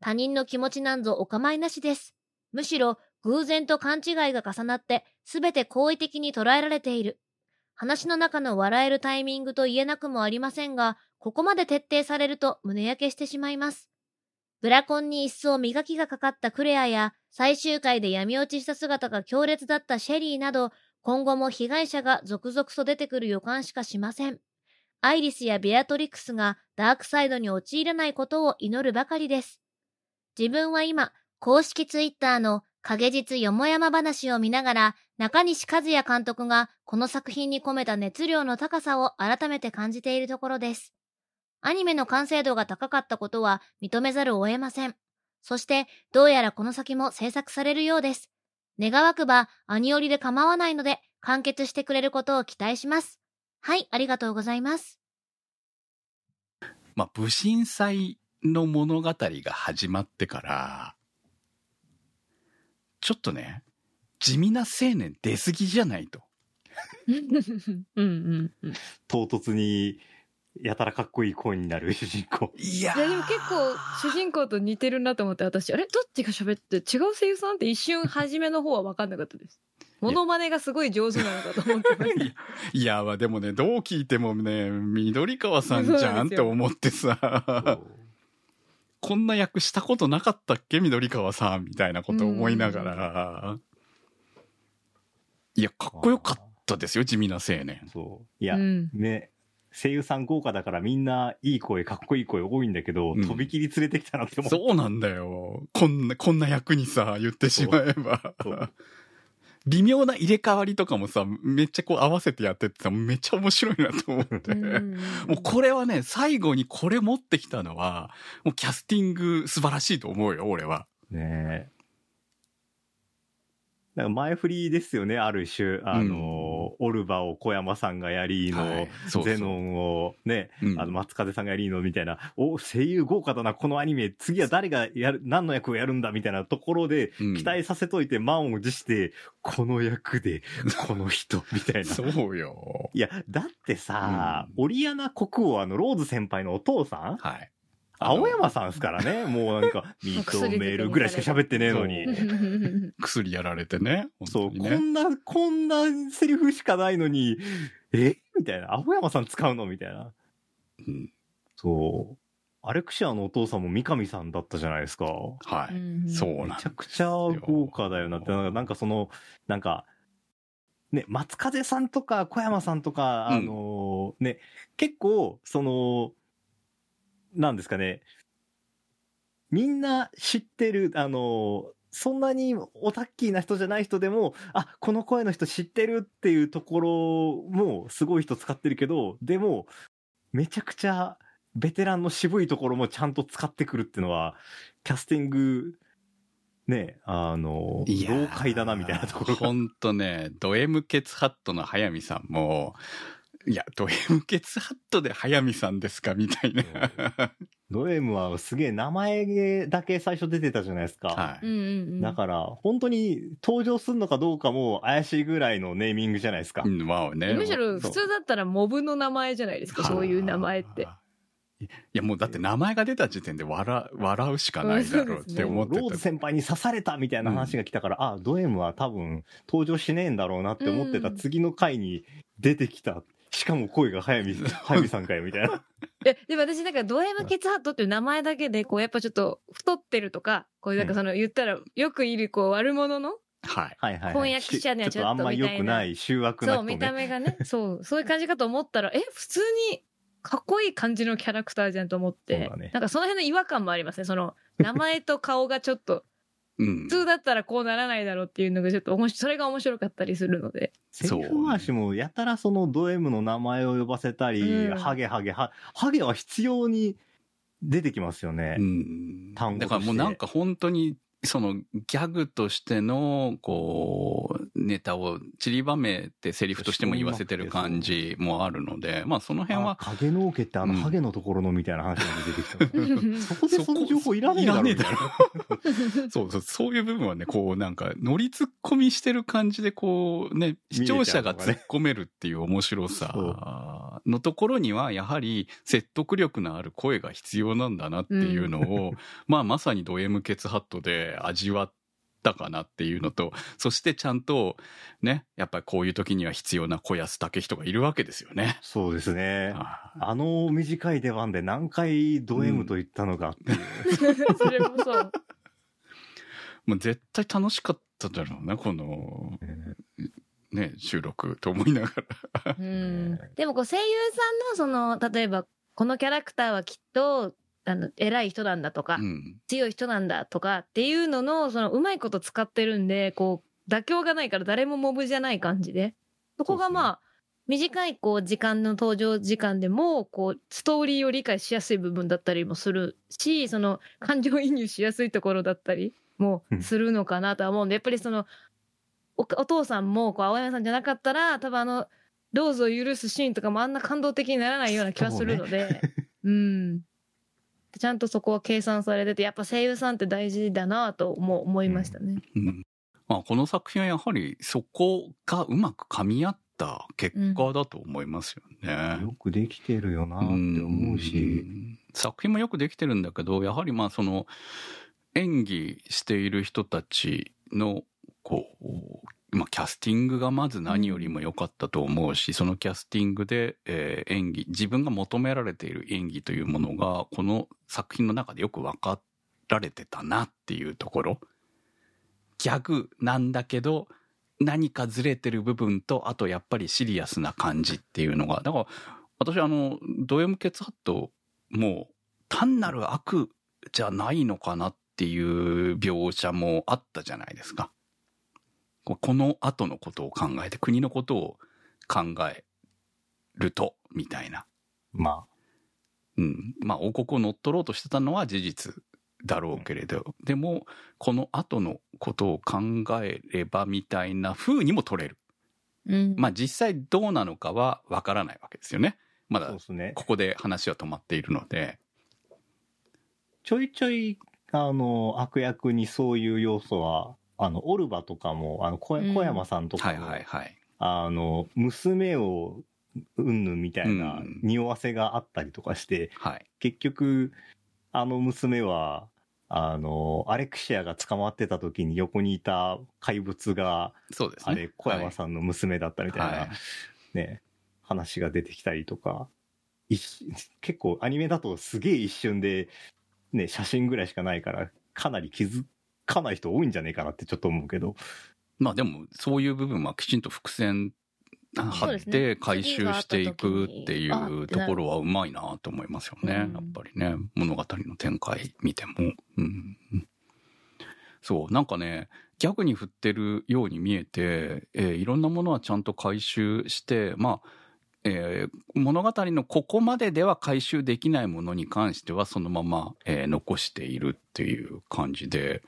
他人の気持ちなんぞお構いなしです。むしろ偶然と勘違いが重なって全て好意的に捉えられている。話の中の笑えるタイミングと言えなくもありませんが、ここまで徹底されると胸焼けしてしまいます。ブラコンに一層磨きがかかったクレアや、最終回で闇落ちした姿が強烈だったシェリーなど、今後も被害者が続々と出てくる予感しかしません。アイリスやベアトリックスがダークサイドに陥らないことを祈るばかりです。自分は今、公式ツイッターの影実よもやま話を見ながら、中西和也監督がこの作品に込めた熱量の高さを改めて感じているところです。アニメの完成度が高かったことは認めざるを得ません。そして、どうやらこの先も制作されるようです。願わくば、アニオリで構わないので、完結してくれることを期待します。はい、ありがとうございます。まあ、武神祭の物語が始まってから、ちょっとね、地味な青年出過ぎじゃないと。うんうんうん。唐突に、やたらかっこいい声になる主人公。いやいやでも結構主人公と似てるなと思って私あれ？どっちが喋って違う声優さんって一瞬初めの方は分かんなかったです。モノマネがすごい上手なのかと思ってました。いや、まあでもね、どう聞いてもね、緑川さんじゃんって思ってさ、こんな役したことなかったっけ？緑川さんみたいなこと思いながら。いや、かっこよかったですよ、地味な青年。そう。いや、うんね、声優さん豪華だからみんないい声、かっこいい声多いんだけど、うん飛び切り連れてきたなって思って。そうなんだよ。こんな、こんな役にさ、言ってしまえばそう。微妙な入れ替わりとかもさ、めっちゃこう合わせてやってってさ、めっちゃ面白いなと思って。うんもうこれはね、最後にこれ持ってきたのは、もうキャスティング素晴らしいと思うよ、俺は。ねえ。なんか前振りですよね、ある種。あの、オルバを小山さんがやりの、はいそうそうゼノンをね、うんあの、松風さんがやりのみたいな、お、声優豪華だな、このアニメ、次は誰がやる、何の役をやるんだみたいなところで、うん期待させといて満を持して、この役で、この人、みたいな。そうよ。いや、だってさ、うんオリアナ国王、あの、ローズ先輩のお父さんはい。青山さんですからね。もうなんか、認めるぐらいしか喋ってねえのに。薬やられてね。そう、こんな、こんなセリフしかないのに、え？みたいな。青山さん使うの？みたいな。うんそう。アレクシアのお父さんも三上さんだったじゃないですか。はい。うんそうなんめちゃくちゃ豪華だよなって、なんかその、なんか、ね、松風さんとか小山さんとか、うんあのね、結構、その、なんですかね、みんな知ってる、あのそんなにオタッキーな人じゃない人でも、あ、この声の人知ってるっていうところもすごい人使ってるけど、でも、めちゃくちゃベテランの渋いところもちゃんと使ってくるっていうのは、キャスティング、ね、あの、老快だなみたいなところが。ほんとね、ド M ケツハットの早見さんも、いや、ド M ケツハットで早見さんですかみたいな。ド M はすげえ名前だけ最初出てたじゃないですか。はい。うんうんうん。だから、本当に登場するのかどうかも怪しいぐらいのネーミングじゃないですか。うんまあね。むしろ普通だったらモブの名前じゃないですか、そういう名前って。。いや、もうだって名前が出た時点で笑笑うしかないだろうって思ってた。ローズ先輩に刺されたみたいな話が来たから、あ、ド M は多分登場しねえんだろうなって思ってたうん次の回に出てきた。しかも声が早見、早見さんかよみたいな。え、でも私なんかド M ケツハットっていう名前だけで、こうやっぱちょっと太ってるとか、こういうなんかその言ったらよくいるこう悪者の、はい。はいはい、はい。婚約者にはちょっとあんま良くない、醜悪なそう。見た目がね、そう、そういう感じかと思ったら、え、普通にかっこいい感じのキャラクターじゃんと思って、そうだねなんかその辺の違和感もありますね。その、名前と顔がちょっと、うん普。通だったらこうならないだろうっていうのがちょっと面白い、それが面白かったりするので。セリフ回しもやたらそのド M の名前を呼ばせたり、うんハゲハゲは、ハゲは必要に出てきますよね。うん単語としてだからもうなんか本当に、そのギャグとしての、こう、ネタを散りばめてセリフとしても言わせてる感じもあるので、まあその辺あは、影の毛ってあのうん。ハゲのところのみたいな話が出てきた。う んそこでその情報いらねえだろ。みたいな。そうそう、そういう部分はね、こうなんか乗り突っ込みしてる感じでこうね、視聴者が突っ込めるっていう面白さのところには、やはり説得力のある声が必要なんだなっていうのを、まあまさにド M ケツハットで味わったかなっていうのと、そしてちゃんとね、やっぱりこういう時には必要な小安武人がいるわけですよね。そうですね。ああの短い出番で何回ド M と言ったのかっていう。それもそう。もう絶対楽しかっただろうな、この、ね、収録と思いながら。うんでもこう声優さんのその、例えば、このキャラクターはきっと、あの、偉い人なんだとか、うん。強い人なんだとかっていうのの、その、うまいこと使ってるんで、こう、妥協がないから誰もモブじゃない感じで。そこがまあ、短いこう時間の登場時間でも、こう、ストーリーを理解しやすい部分だったりもするし、その、感情移入しやすいところだったりもするのかなとは思うんで、やっぱりその、おお父さんも、こう、青山さんじゃなかったら、多分あの、ローズを許すシーンとかもあんな感動的にならないような気はするので、うん。ちゃんとそこは計算されてて、やっぱ声優さんって大事だなとも思いましたね。うんまあ、この作品はやはりそこがうまく噛み合った結果だと思いますよね。よくできてるよなって思うし。ん作品もよくできてるんだけどやはりまあその演技している人たちのこう、まあ、キャスティングがまず何よりも良かったと思うし、そのキャスティングで、えー演技自分が求められている演技というものがこの作品の中でよく分かられてたなっていうところ。ギャグなんだけど何かずれてる部分とあとやっぱりシリアスな感じっていうのが。だから私あのド M ケツハットもう単なる悪じゃないのかなっていう描写もあったじゃないですか。ここの後のことを考えて国のことを考えるとみたいな。まうん。まあ王国を乗っ取ろうとしてたのは事実だろうけれど、でもこの後のことを考えればみたいな風にも取れる。うん。まあ実際どうなのかはわからないわけですよね。まあ、だそうですね。ここで話は止まっているので。ちょいちょい、あの、悪役にそういう要素は、あの、オルバとかも、あの、小うん小山さんとかはいも、はいはい。あの、娘を、うんぬんみたいなうん匂わせがあったりとかして、はい。結局、あの娘は、あの、アレクシアが捕まってた時に横にいた怪物が、そうですね。あれ、小山さんの娘だったみたいな、はいね、話が出てきたりとか、一瞬結構アニメだとすげえ一瞬で、ね、写真ぐらいしかないから、かなり気づかない人多いんじゃねえかなってちょっと思うけど。まあでも、そういう部分はきちんと伏線貼って回収していくっていうところはうまいなと思いますよね。やうんっぱりね、物語の展開見ても。うん、そう、なんかね、ギャグに振ってるように見えて、えーいろんなものはちゃんと回収して、まあ、えー物語のここまででは回収できないものに関してはそのまま、えー残しているっていう感じで、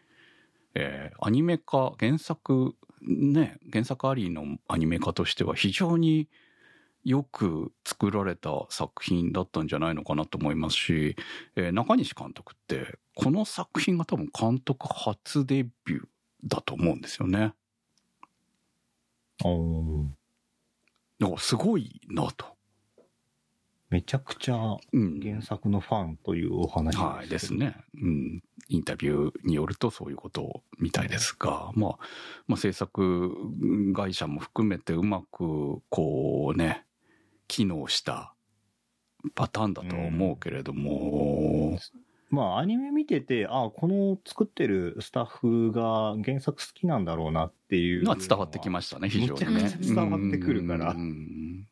えーアニメ化原作ね原作ありのアニメ化としては非常によく作られた作品だったんじゃないのかなと思いますし、えー中西監督ってこの作品が多分監督初デビューだと思うんですよね。だからすごいなと。めちゃくちゃうん、原作のファンというお話はいですね。うん。インタビューによるとそういうことみたいですが、まあ、まあ制作会社も含めてうまくこうね、機能したパターンだとは思うけれども、まあ、アニメ見てて、あこの作ってるスタッフが原作好きなんだろうなっていうのは伝わってきましたね、非常にね。めちゃくちゃ伝わってくるからうん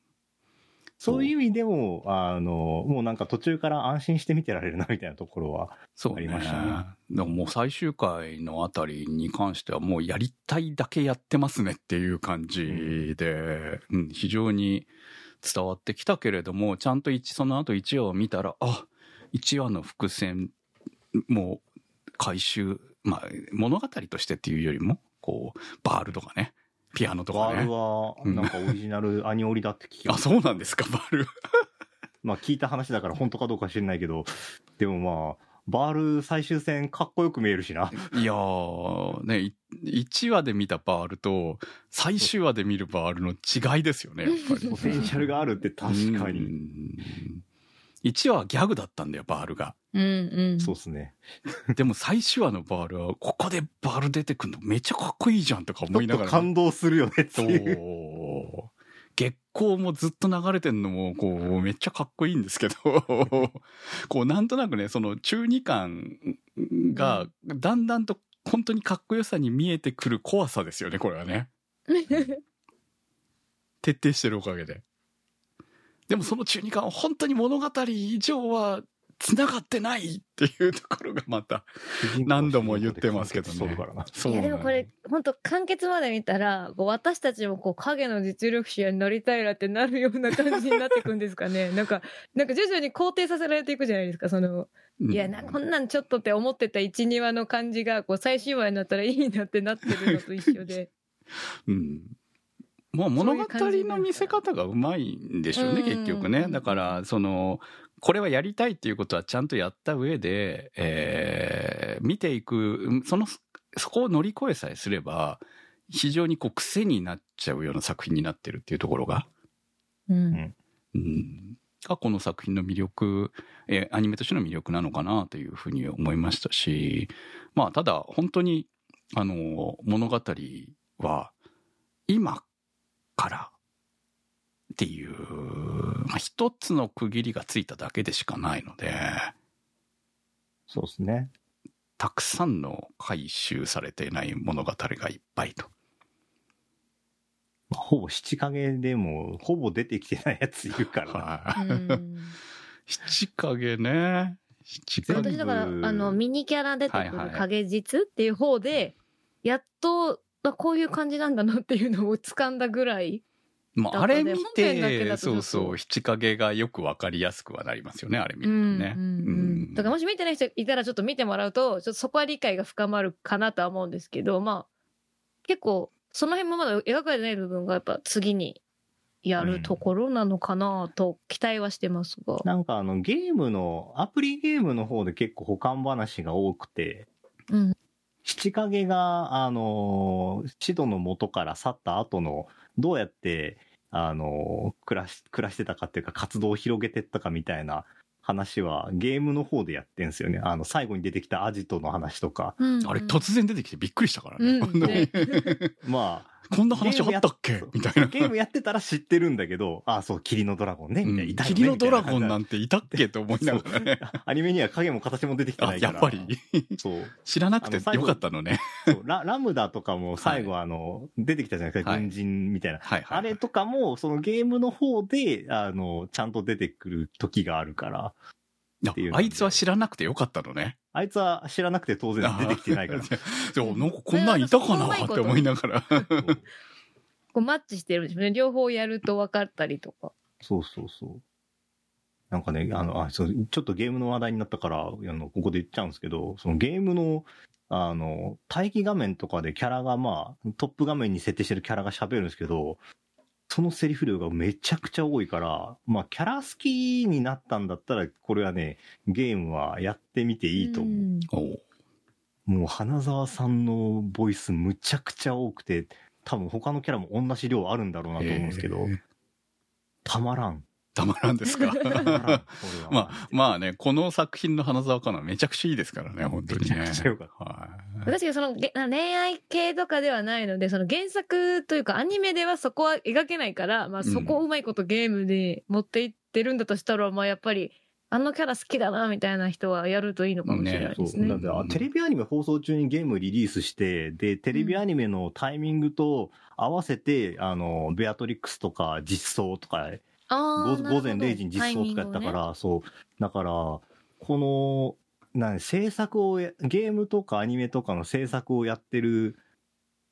そういう意味でも、あの、もうなんか途中から安心して見てられるなみたいなところは。そうね。ありましたねでももう最終回のあたりに関してはもうやりたいだけやってますねっていう感じで、うん非常に伝わってきたけれども、ちゃんと一その後1話を見たら、あ、1話の伏線も回収、まあ物語としてっていうよりも、こう、バールとかね、ピアノとかねバール。は、なんかオリジナルアニオリだって聞きまあ、す。そうなんですか、バール。まあ聞いた話だから本当かどうか知らないけど、でもまあ、バール最終戦かっこよく見えるしな。いやー、ね、1話で見たバールと、最終話で見るバールの違いですよね、やっぱり。ポテンシャルがあるって確かうに。ん。1話はギャグだったんだよ、バールが。うんうん。そうっすね。でも最終話のバールは、ここでバール出てくるのめっちゃかっこいいじゃんとか思いながら、感動するよねってそいう。う。月光もずっと流れてんのも、こう、めっちゃかっこいいんですけど、こう、なんとなくね、その中二感が、だんだんと本当にかっこよさに見えてくる怖さですよね、これはね。徹底してるおかげで。でもその中二感は本当に物語以上は繋がってないっていうところがまた、何度も言ってますけどね。そうだから。な。そういやでもこれ本当完結まで見たらこう私たちもこう影の実力者になりたいなってなるような感じになってくんですかね。なんかなんか徐々に肯定させられていくじゃないですかそのうん。いやなこんなんちょっとって思ってた12話の感じがこう最終話になったらいいなってなってるのと一緒で。うん。まあ物語の見せ方がうまいんでしょうね、うん。結局ね。だから、その、これはやりたいっていうことはちゃんとやった上で、えー見ていく、その、そこを乗り越えさえすれば、非常にこう癖になっちゃうような作品になってるっていうところが、うん。うん、がこの作品の魅力、えーアニメとしての魅力なのかなというふうに思いましたし、まあ、ただ、本当に、あの、物語は、今からっていう、まあ、一つの区切りがついただけでしかないので、そうですね。たくさんの回収されていない物語がいっぱいと。まあほぼ七影でも、ほぼ出てきてないやついるから七影ね。七影私だからあのミニキャラ出てくる影実っていう方でやっとあこういう感じなんだなっていうのを掴んだぐらいまあ、あれ見て、そうそう、七影がよくわかりやすくはなりますよね、あれ見るとね。うんうんうん。だからもし見てない人いたらちょっと見てもらうとちょっとそこは理解が深まるかなとは思うんですけどまあ結構その辺もまだ描かれてない部分がやっぱ次にやるところなのかなと期待はしてますが。なんかあのゲームの、アプリゲームの方で結構保管話が多くて、うん七影が、あの、シドの元から去った後の、どうやって、あの、暮らし、暮らしてたかっていうか活動を広げてったかみたいな話はゲームの方でやってんすよね。あの、最後に出てきたアジトの話とか。うんあれ突然出てきてびっくりしたからね。うんね まあ、こんな話あったっけ？みたいな。ゲームやってたら知ってるんだけど、あ、そう、霧のドラゴンね、みたいな。いたよね霧のドラゴンないんていたっけ？と思いながらね。アニメには影も形も出てきてなあ、いから。やっぱりそう。知らなくてよかったのね。そうララムダとかも最後あの、出てきたじゃないですか、はい軍人みたいな。はいはい。あれとかも、そのゲームの方で、あの、ちゃんと出てくる時があるから、っていうのあいつは知らなくてよかったのね。あいつは知らなくて当然出てきてないから。でもなんかこんなんいたかなって思いながら。こうマッチしてるんですよね。両方やると分かったりとか。そうそうそう。なんかね、あの、あ、そう、ちょっとゲームの話題になったから、あの、ここで言っちゃうんですけど、そのゲームの、あの、待機画面とかでキャラがまあ、トップ画面に設定してるキャラが喋るんですけど、そのセリフ量がめちゃくちゃ多いから、まあ、キャラ好きになったんだったら、これはね、ゲームはやってみていいと思う。うもう、花沢さんのボイスむちゃくちゃ多くて、多分他のキャラも同じ量あるんだろうなと思うんですけどたまらん。たまらんですか？たまあ、まあね、この作品の花沢香菜めちゃくちゃいいですからね、本当にね。めちゃくちゃ良かっはい。確かにそのげ恋愛系とかではないので、その原作というかアニメではそこは描けないから、まあそこをうまいことゲームで持っていってるんだとしたら、まあやっぱり、あのキャラ好きだなみたいな人はやるといいのかもしれないですね。そうだってあテレビアニメ放送中にゲームリリースして、で、テレビアニメのタイミングと合わせて、あの、ベアトリックスとか実装とか、午前0時に実装とかやったか。なるほどタイミングをねら、そう。だから、この、なん制作をや、ゲームとかアニメとかの制作をやってる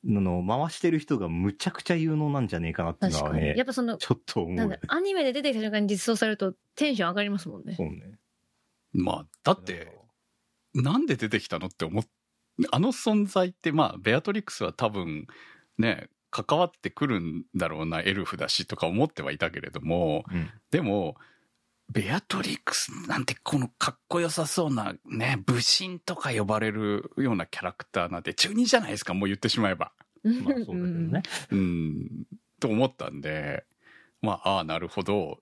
のの、回してる人がむちゃくちゃ有能なんじゃねえかなっていうのは確かに。やっね、ぱその、ちょっと思う。アニメで出てきた瞬間に実装されるとテンション上がりますもんねそ。うね。まあ、だって、なんで出てきたのって思っ、あの存在って、まあ、ベアトリックスは多分、ね、関わってくるんだろうな、エルフだしとか思ってはいたけれども、うん。でも、ベアトリックスなんてこのかっこよさそうなね、武神とか呼ばれるようなキャラクターなんて中二じゃないですか、もう言ってしまえば。まあそうだけどね。うん、と思ったんで、まあ、ああ、なるほど。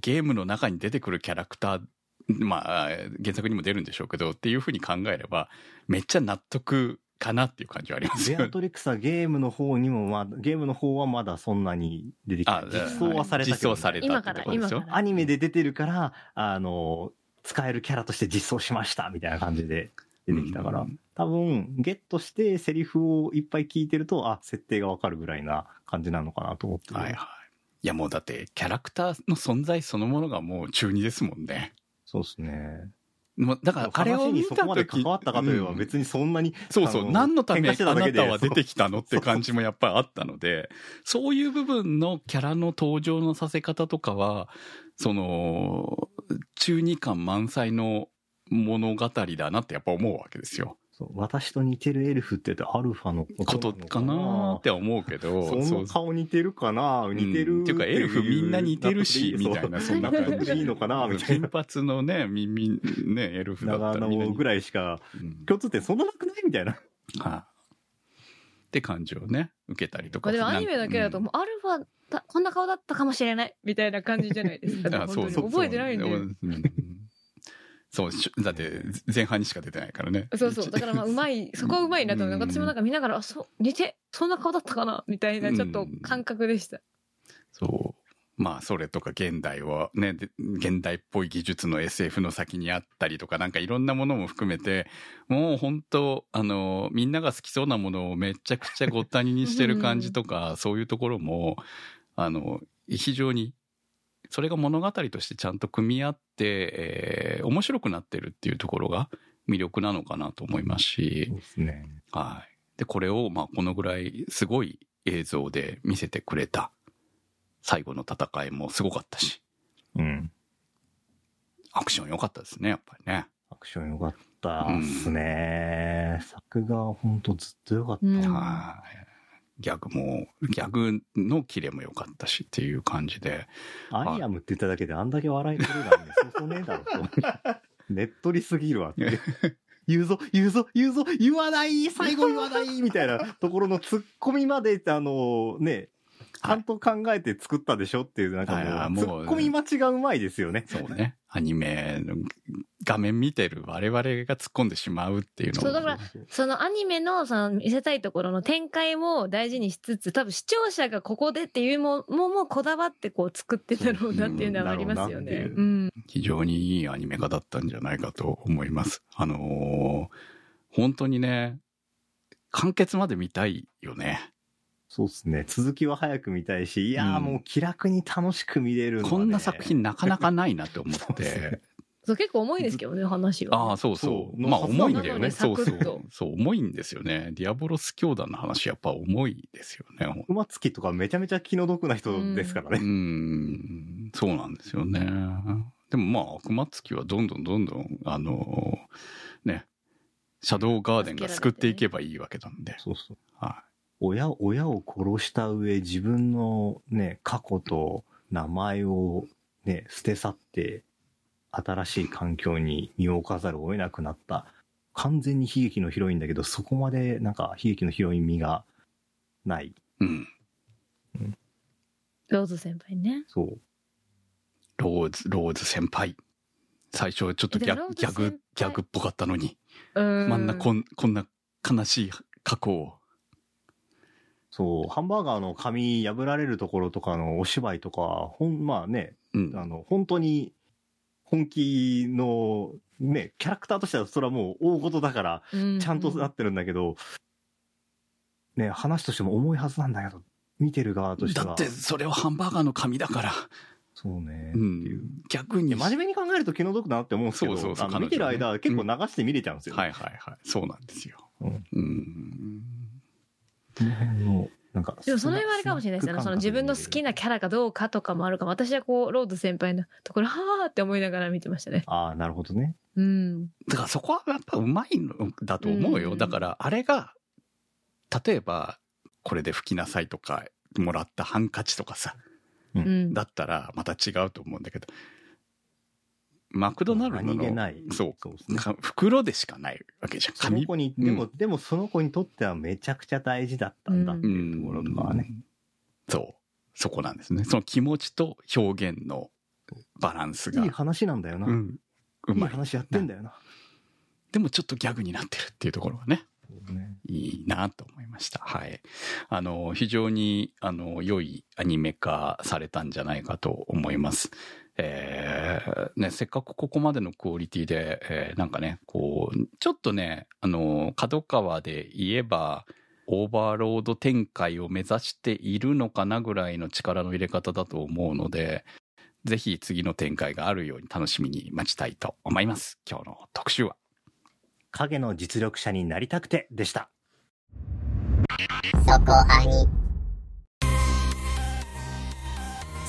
ゲームの中に出てくるキャラクター、まあ、原作にも出るんでしょうけど、っていうふうに考えれば、めっちゃ納得かなっていう感じはありますよベアトリックスはゲームの方にもまだ、ゲームの方はまだそんなに出てきて。実装はされたけど、ね、実装されたて。アニメで出てるから、あの、使えるキャラとして実装しましたみたいな感じで出てきたから、うん多分、ゲットしてセリフをいっぱい聞いてると、あ、設定がわかるぐらいな感じなのかなと思ってる。はいはい。いやもうだって、キャラクターの存在そのものがもう中二ですもんね。そうですね。もうだから、あれを話見たにそこまで時関わったかというん。別にそんなに、そうそう、あの何のためにあなたは出てきたのって感じもやっぱりあったので、そういう部分のキャラの登場のさせ方とかは、その、中二感満載の物語だなってやっぱ思うわけですよ。そう私と似てるエルフって言うとアルファのこことかなって思うけど、その顔似てるかな？似てる、うんっていうかエルフみんな似てるしみたいなそんな感じ。でいいのかな？みたいな。金髪のね、耳、ね、エルフだった長らみぐらいしか、うん。共通点そんななくない？みたいな。はいって感じをね、受けたりとか。まあでもアニメだけだと、うん。もうアルファだ、こんな顔だったかもしれない、みたいな感じじゃないですか。あそう本当にそう覚えてないんで。うんそう、し だって前半にしか出てないからね。そうそう。だからまあ、うまい、そこはうまいなと思う。うん私もなんか見ながら、あ、そう、似て、そんな顔だったかなみたいな、ちょっと感覚でした。そう。まあ、それとか現代はね、で現代っぽい技術の SF の先にあったりとか、なんかいろんなものも含めて、もう本当あの、みんなが好きそうなものをめちゃくちゃごったににしてる感じとか、そういうところも、あの、非常に、それが物語としてちゃんと組み合って、えー面白くなってるっていうところが魅力なのかなと思いますし、そうですね。はい。で、これを、まあ、このぐらいすごい映像で見せてくれた。最後の戦いもすごかったし、うん。アクション良かったですね、やっぱりね。アクション良かったっすね。作画ほんとずっと良かった。うんはい。ギャグも、ギャグのキレも良かったしっていう感じで。アイアムって言っただけであんだけ笑えてるなんてそうそうねえだろと。ねっとりすぎるわって。言うぞ、言うぞ、言うぞ、言わない最後言わないみたいなところのツッコミまで、あの、ね、ちゃんと考えて作ったでしょっていう、なんかもう、ツッコミ待ちがうまいですよね。そうね。アニメの画面見てる我々が突っ込んでしまうっていうのそうだからそのアニメのその見せたいところの展開も大事にしつつ、多分視聴者がここでっていうもももこだわってこう作ってたろうなっていうのはありますよね。うん。非常にいいアニメ化だったんじゃないかと思います。あのー本当にね、完結まで見たいよね。そうですね。続きは早く見たいし、いやーうんもう気楽に楽しく見れるねこんな作品なかなかないなって思ってね。そう結構重いですけどね、話は。ああ、そうそう。そうまあ重いんだよね。そうそう。そう、重いんですよね。ディアボロス教団の話やっぱ重いですよね。馬月とかめちゃめちゃ気の毒な人ですからうね。ん、そうなんですよね。でもまあ、悪魔月はどんどんどんどん、あのね、シャドウガーデンが救っていけばいいわけなんで。そうそう。は親、親を殺した上、自分のね、過去と名前をね、捨て去って、新しい環境に身を置かざるを得なくなった。完全に悲劇のヒロインだけど、そこまでなんか悲劇のヒロイン味がない。い。うん。ローズ先輩ね。そう。ローズ、ローズ先輩。最初はちょっとギャギャグギャグっぽかったのに、うん。まんなこん、こんな悲しい過去を。そう、ハンバーガーの紙破られるところとかのお芝居とか、ほん、まあね、うん。あの、本当に、本気の、ね、キャラクターとしてはそれはもう大事だから、うんちゃんとなってるんだけど、ね、話としても重いはずなんだけど、見てる側としては。だって、それはハンバーガーの紙だから。そうね。うん。逆に。真面目に考えると気の毒だなって思うんですけど、そうそうそう見てる間は結構流して見れちゃうんですよ。はいはいはい。そうなんですよ。うんうん。この辺の、なんか。でもその辺はあれかもしれないですよね。その自分の好きなキャラかどうかとかもあるかも。私はこう、ローズ先輩のところ、はーって思いながら見てましたね。ああ、なるほどね。うん。だからそこはやっぱうまいのだと思うよ。うんだからあれが、例えば、これで拭きなさいとか、もらったハンカチとかさ、うん。だったらまた違うと思うんだけど、マクドナルドの。そうそうね。か袋でしかないわけじゃん。紙。その子に、うんでも、でもその子にとってはめちゃくちゃ大事だったんだってういうところとかはね。ん。そう。そこなんですね。その気持ちと表現のバランスが。いい話なんだよな。うん。うまい。いい話やってんだよな。でもちょっとギャグになってるっていうところがね。ねいいなと思いました。はい。あの、非常に、あの、良いアニメ化されたんじゃないかと思います。えー、ね、せっかくここまでのクオリティで、えーなんかね、こう、ちょっとね、あの、角川で言えば、オーバーロード展開を目指しているのかなぐらいの力の入れ方だと思うので、ぜひ次の展開があるように楽しみに待ちたいと思います。今日の特集は。影の実力者になりたくてでした。そこアニ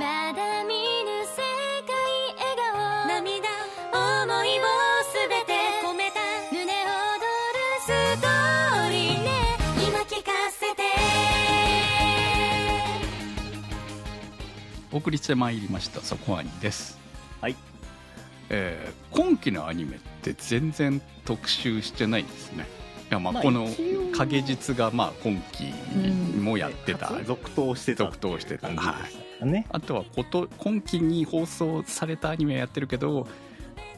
まだ見ぬ世界笑顔。涙。思いをすべて込めた。胸躍るストーリーね。今聞かせて。お送りしてまいりました。そこアニです。はい。えー今期のアニメって全然特集してないんですね。いやまあまあこの影実がまあ今期もやってた、続投してた。続投してた感じでしたね。あとはこと今期に放送されたアニメやってるけど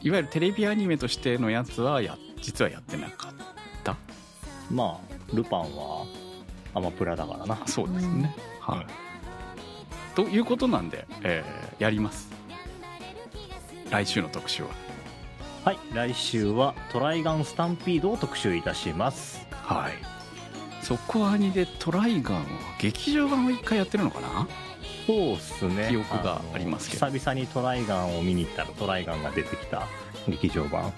いわゆるテレビアニメとしてのやつはや実はやってなかった。まあ、ルパンはアマプラだからな。そうですね、はい。ということなんで、えーやります。来週の特集ははい、来週はトライガンスタンピードを特集いたします。はい。そこアニでトライガンは劇場版を一回やってるのかな？そうっすね。記憶がありますけど。久々にトライガンを見に行ったらトライガンが出てきた劇場版。はい。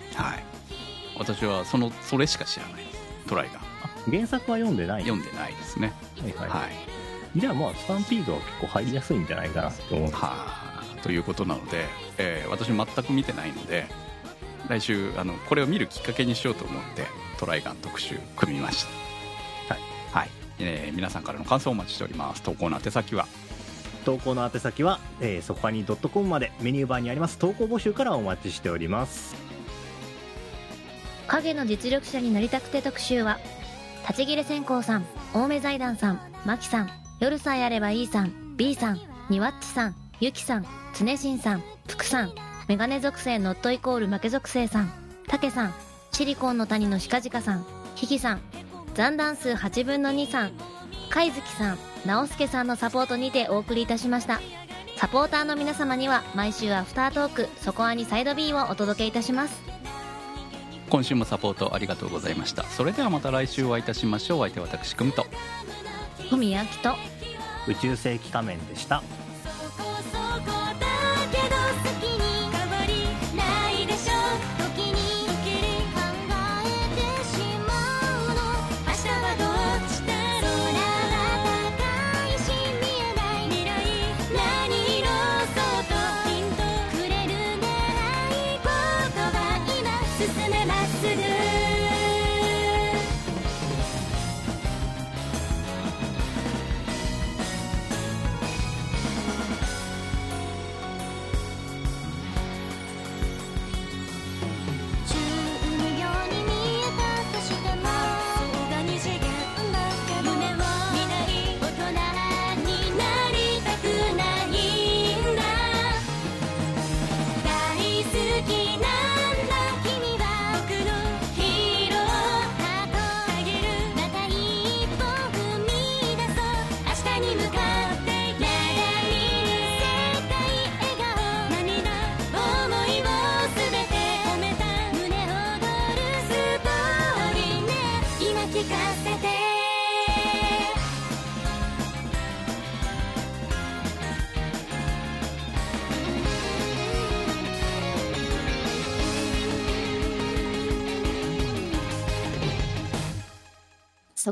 私はそのそれしか知らない。トライガン。原作は読んでない？読んでないですね。はいはい。はい。じゃあまあスタンピードは結構入りやすいんじゃないかなと思う。はあということなので、えー私全く見てないので来週あのこれを見るきっかけにしようと思ってトライガン特集組みました。はい、はい。えー皆さんからの感想をお待ちしております。投稿の宛先は？投稿の宛先は、えー、ソファニー .com まで。メニューバーにあります。投稿募集からお待ちしております。影の実力者になりたくて特集は、立ち切れ線香さん、青梅財団さん、マキさん、夜さえあればいいさん、B さん、ニワッチさん、ユキさん、つねしんさん、福さん、メガネ属性ノットイコール負け属性さん、タケさん、シリコンの谷のシカジカさん、ヒキさん、残弾数8分の2さん、貝月さん、直輔さんのサポートにてお送りいたしました。サポーターの皆様には毎週アフタートーク、そこアニサイド B をお届けいたします。今週もサポートありがとうございました。それではまた来週お会いいたしましょう。お相手は私くむと。ふみやきと、宇宙世紀仮面でした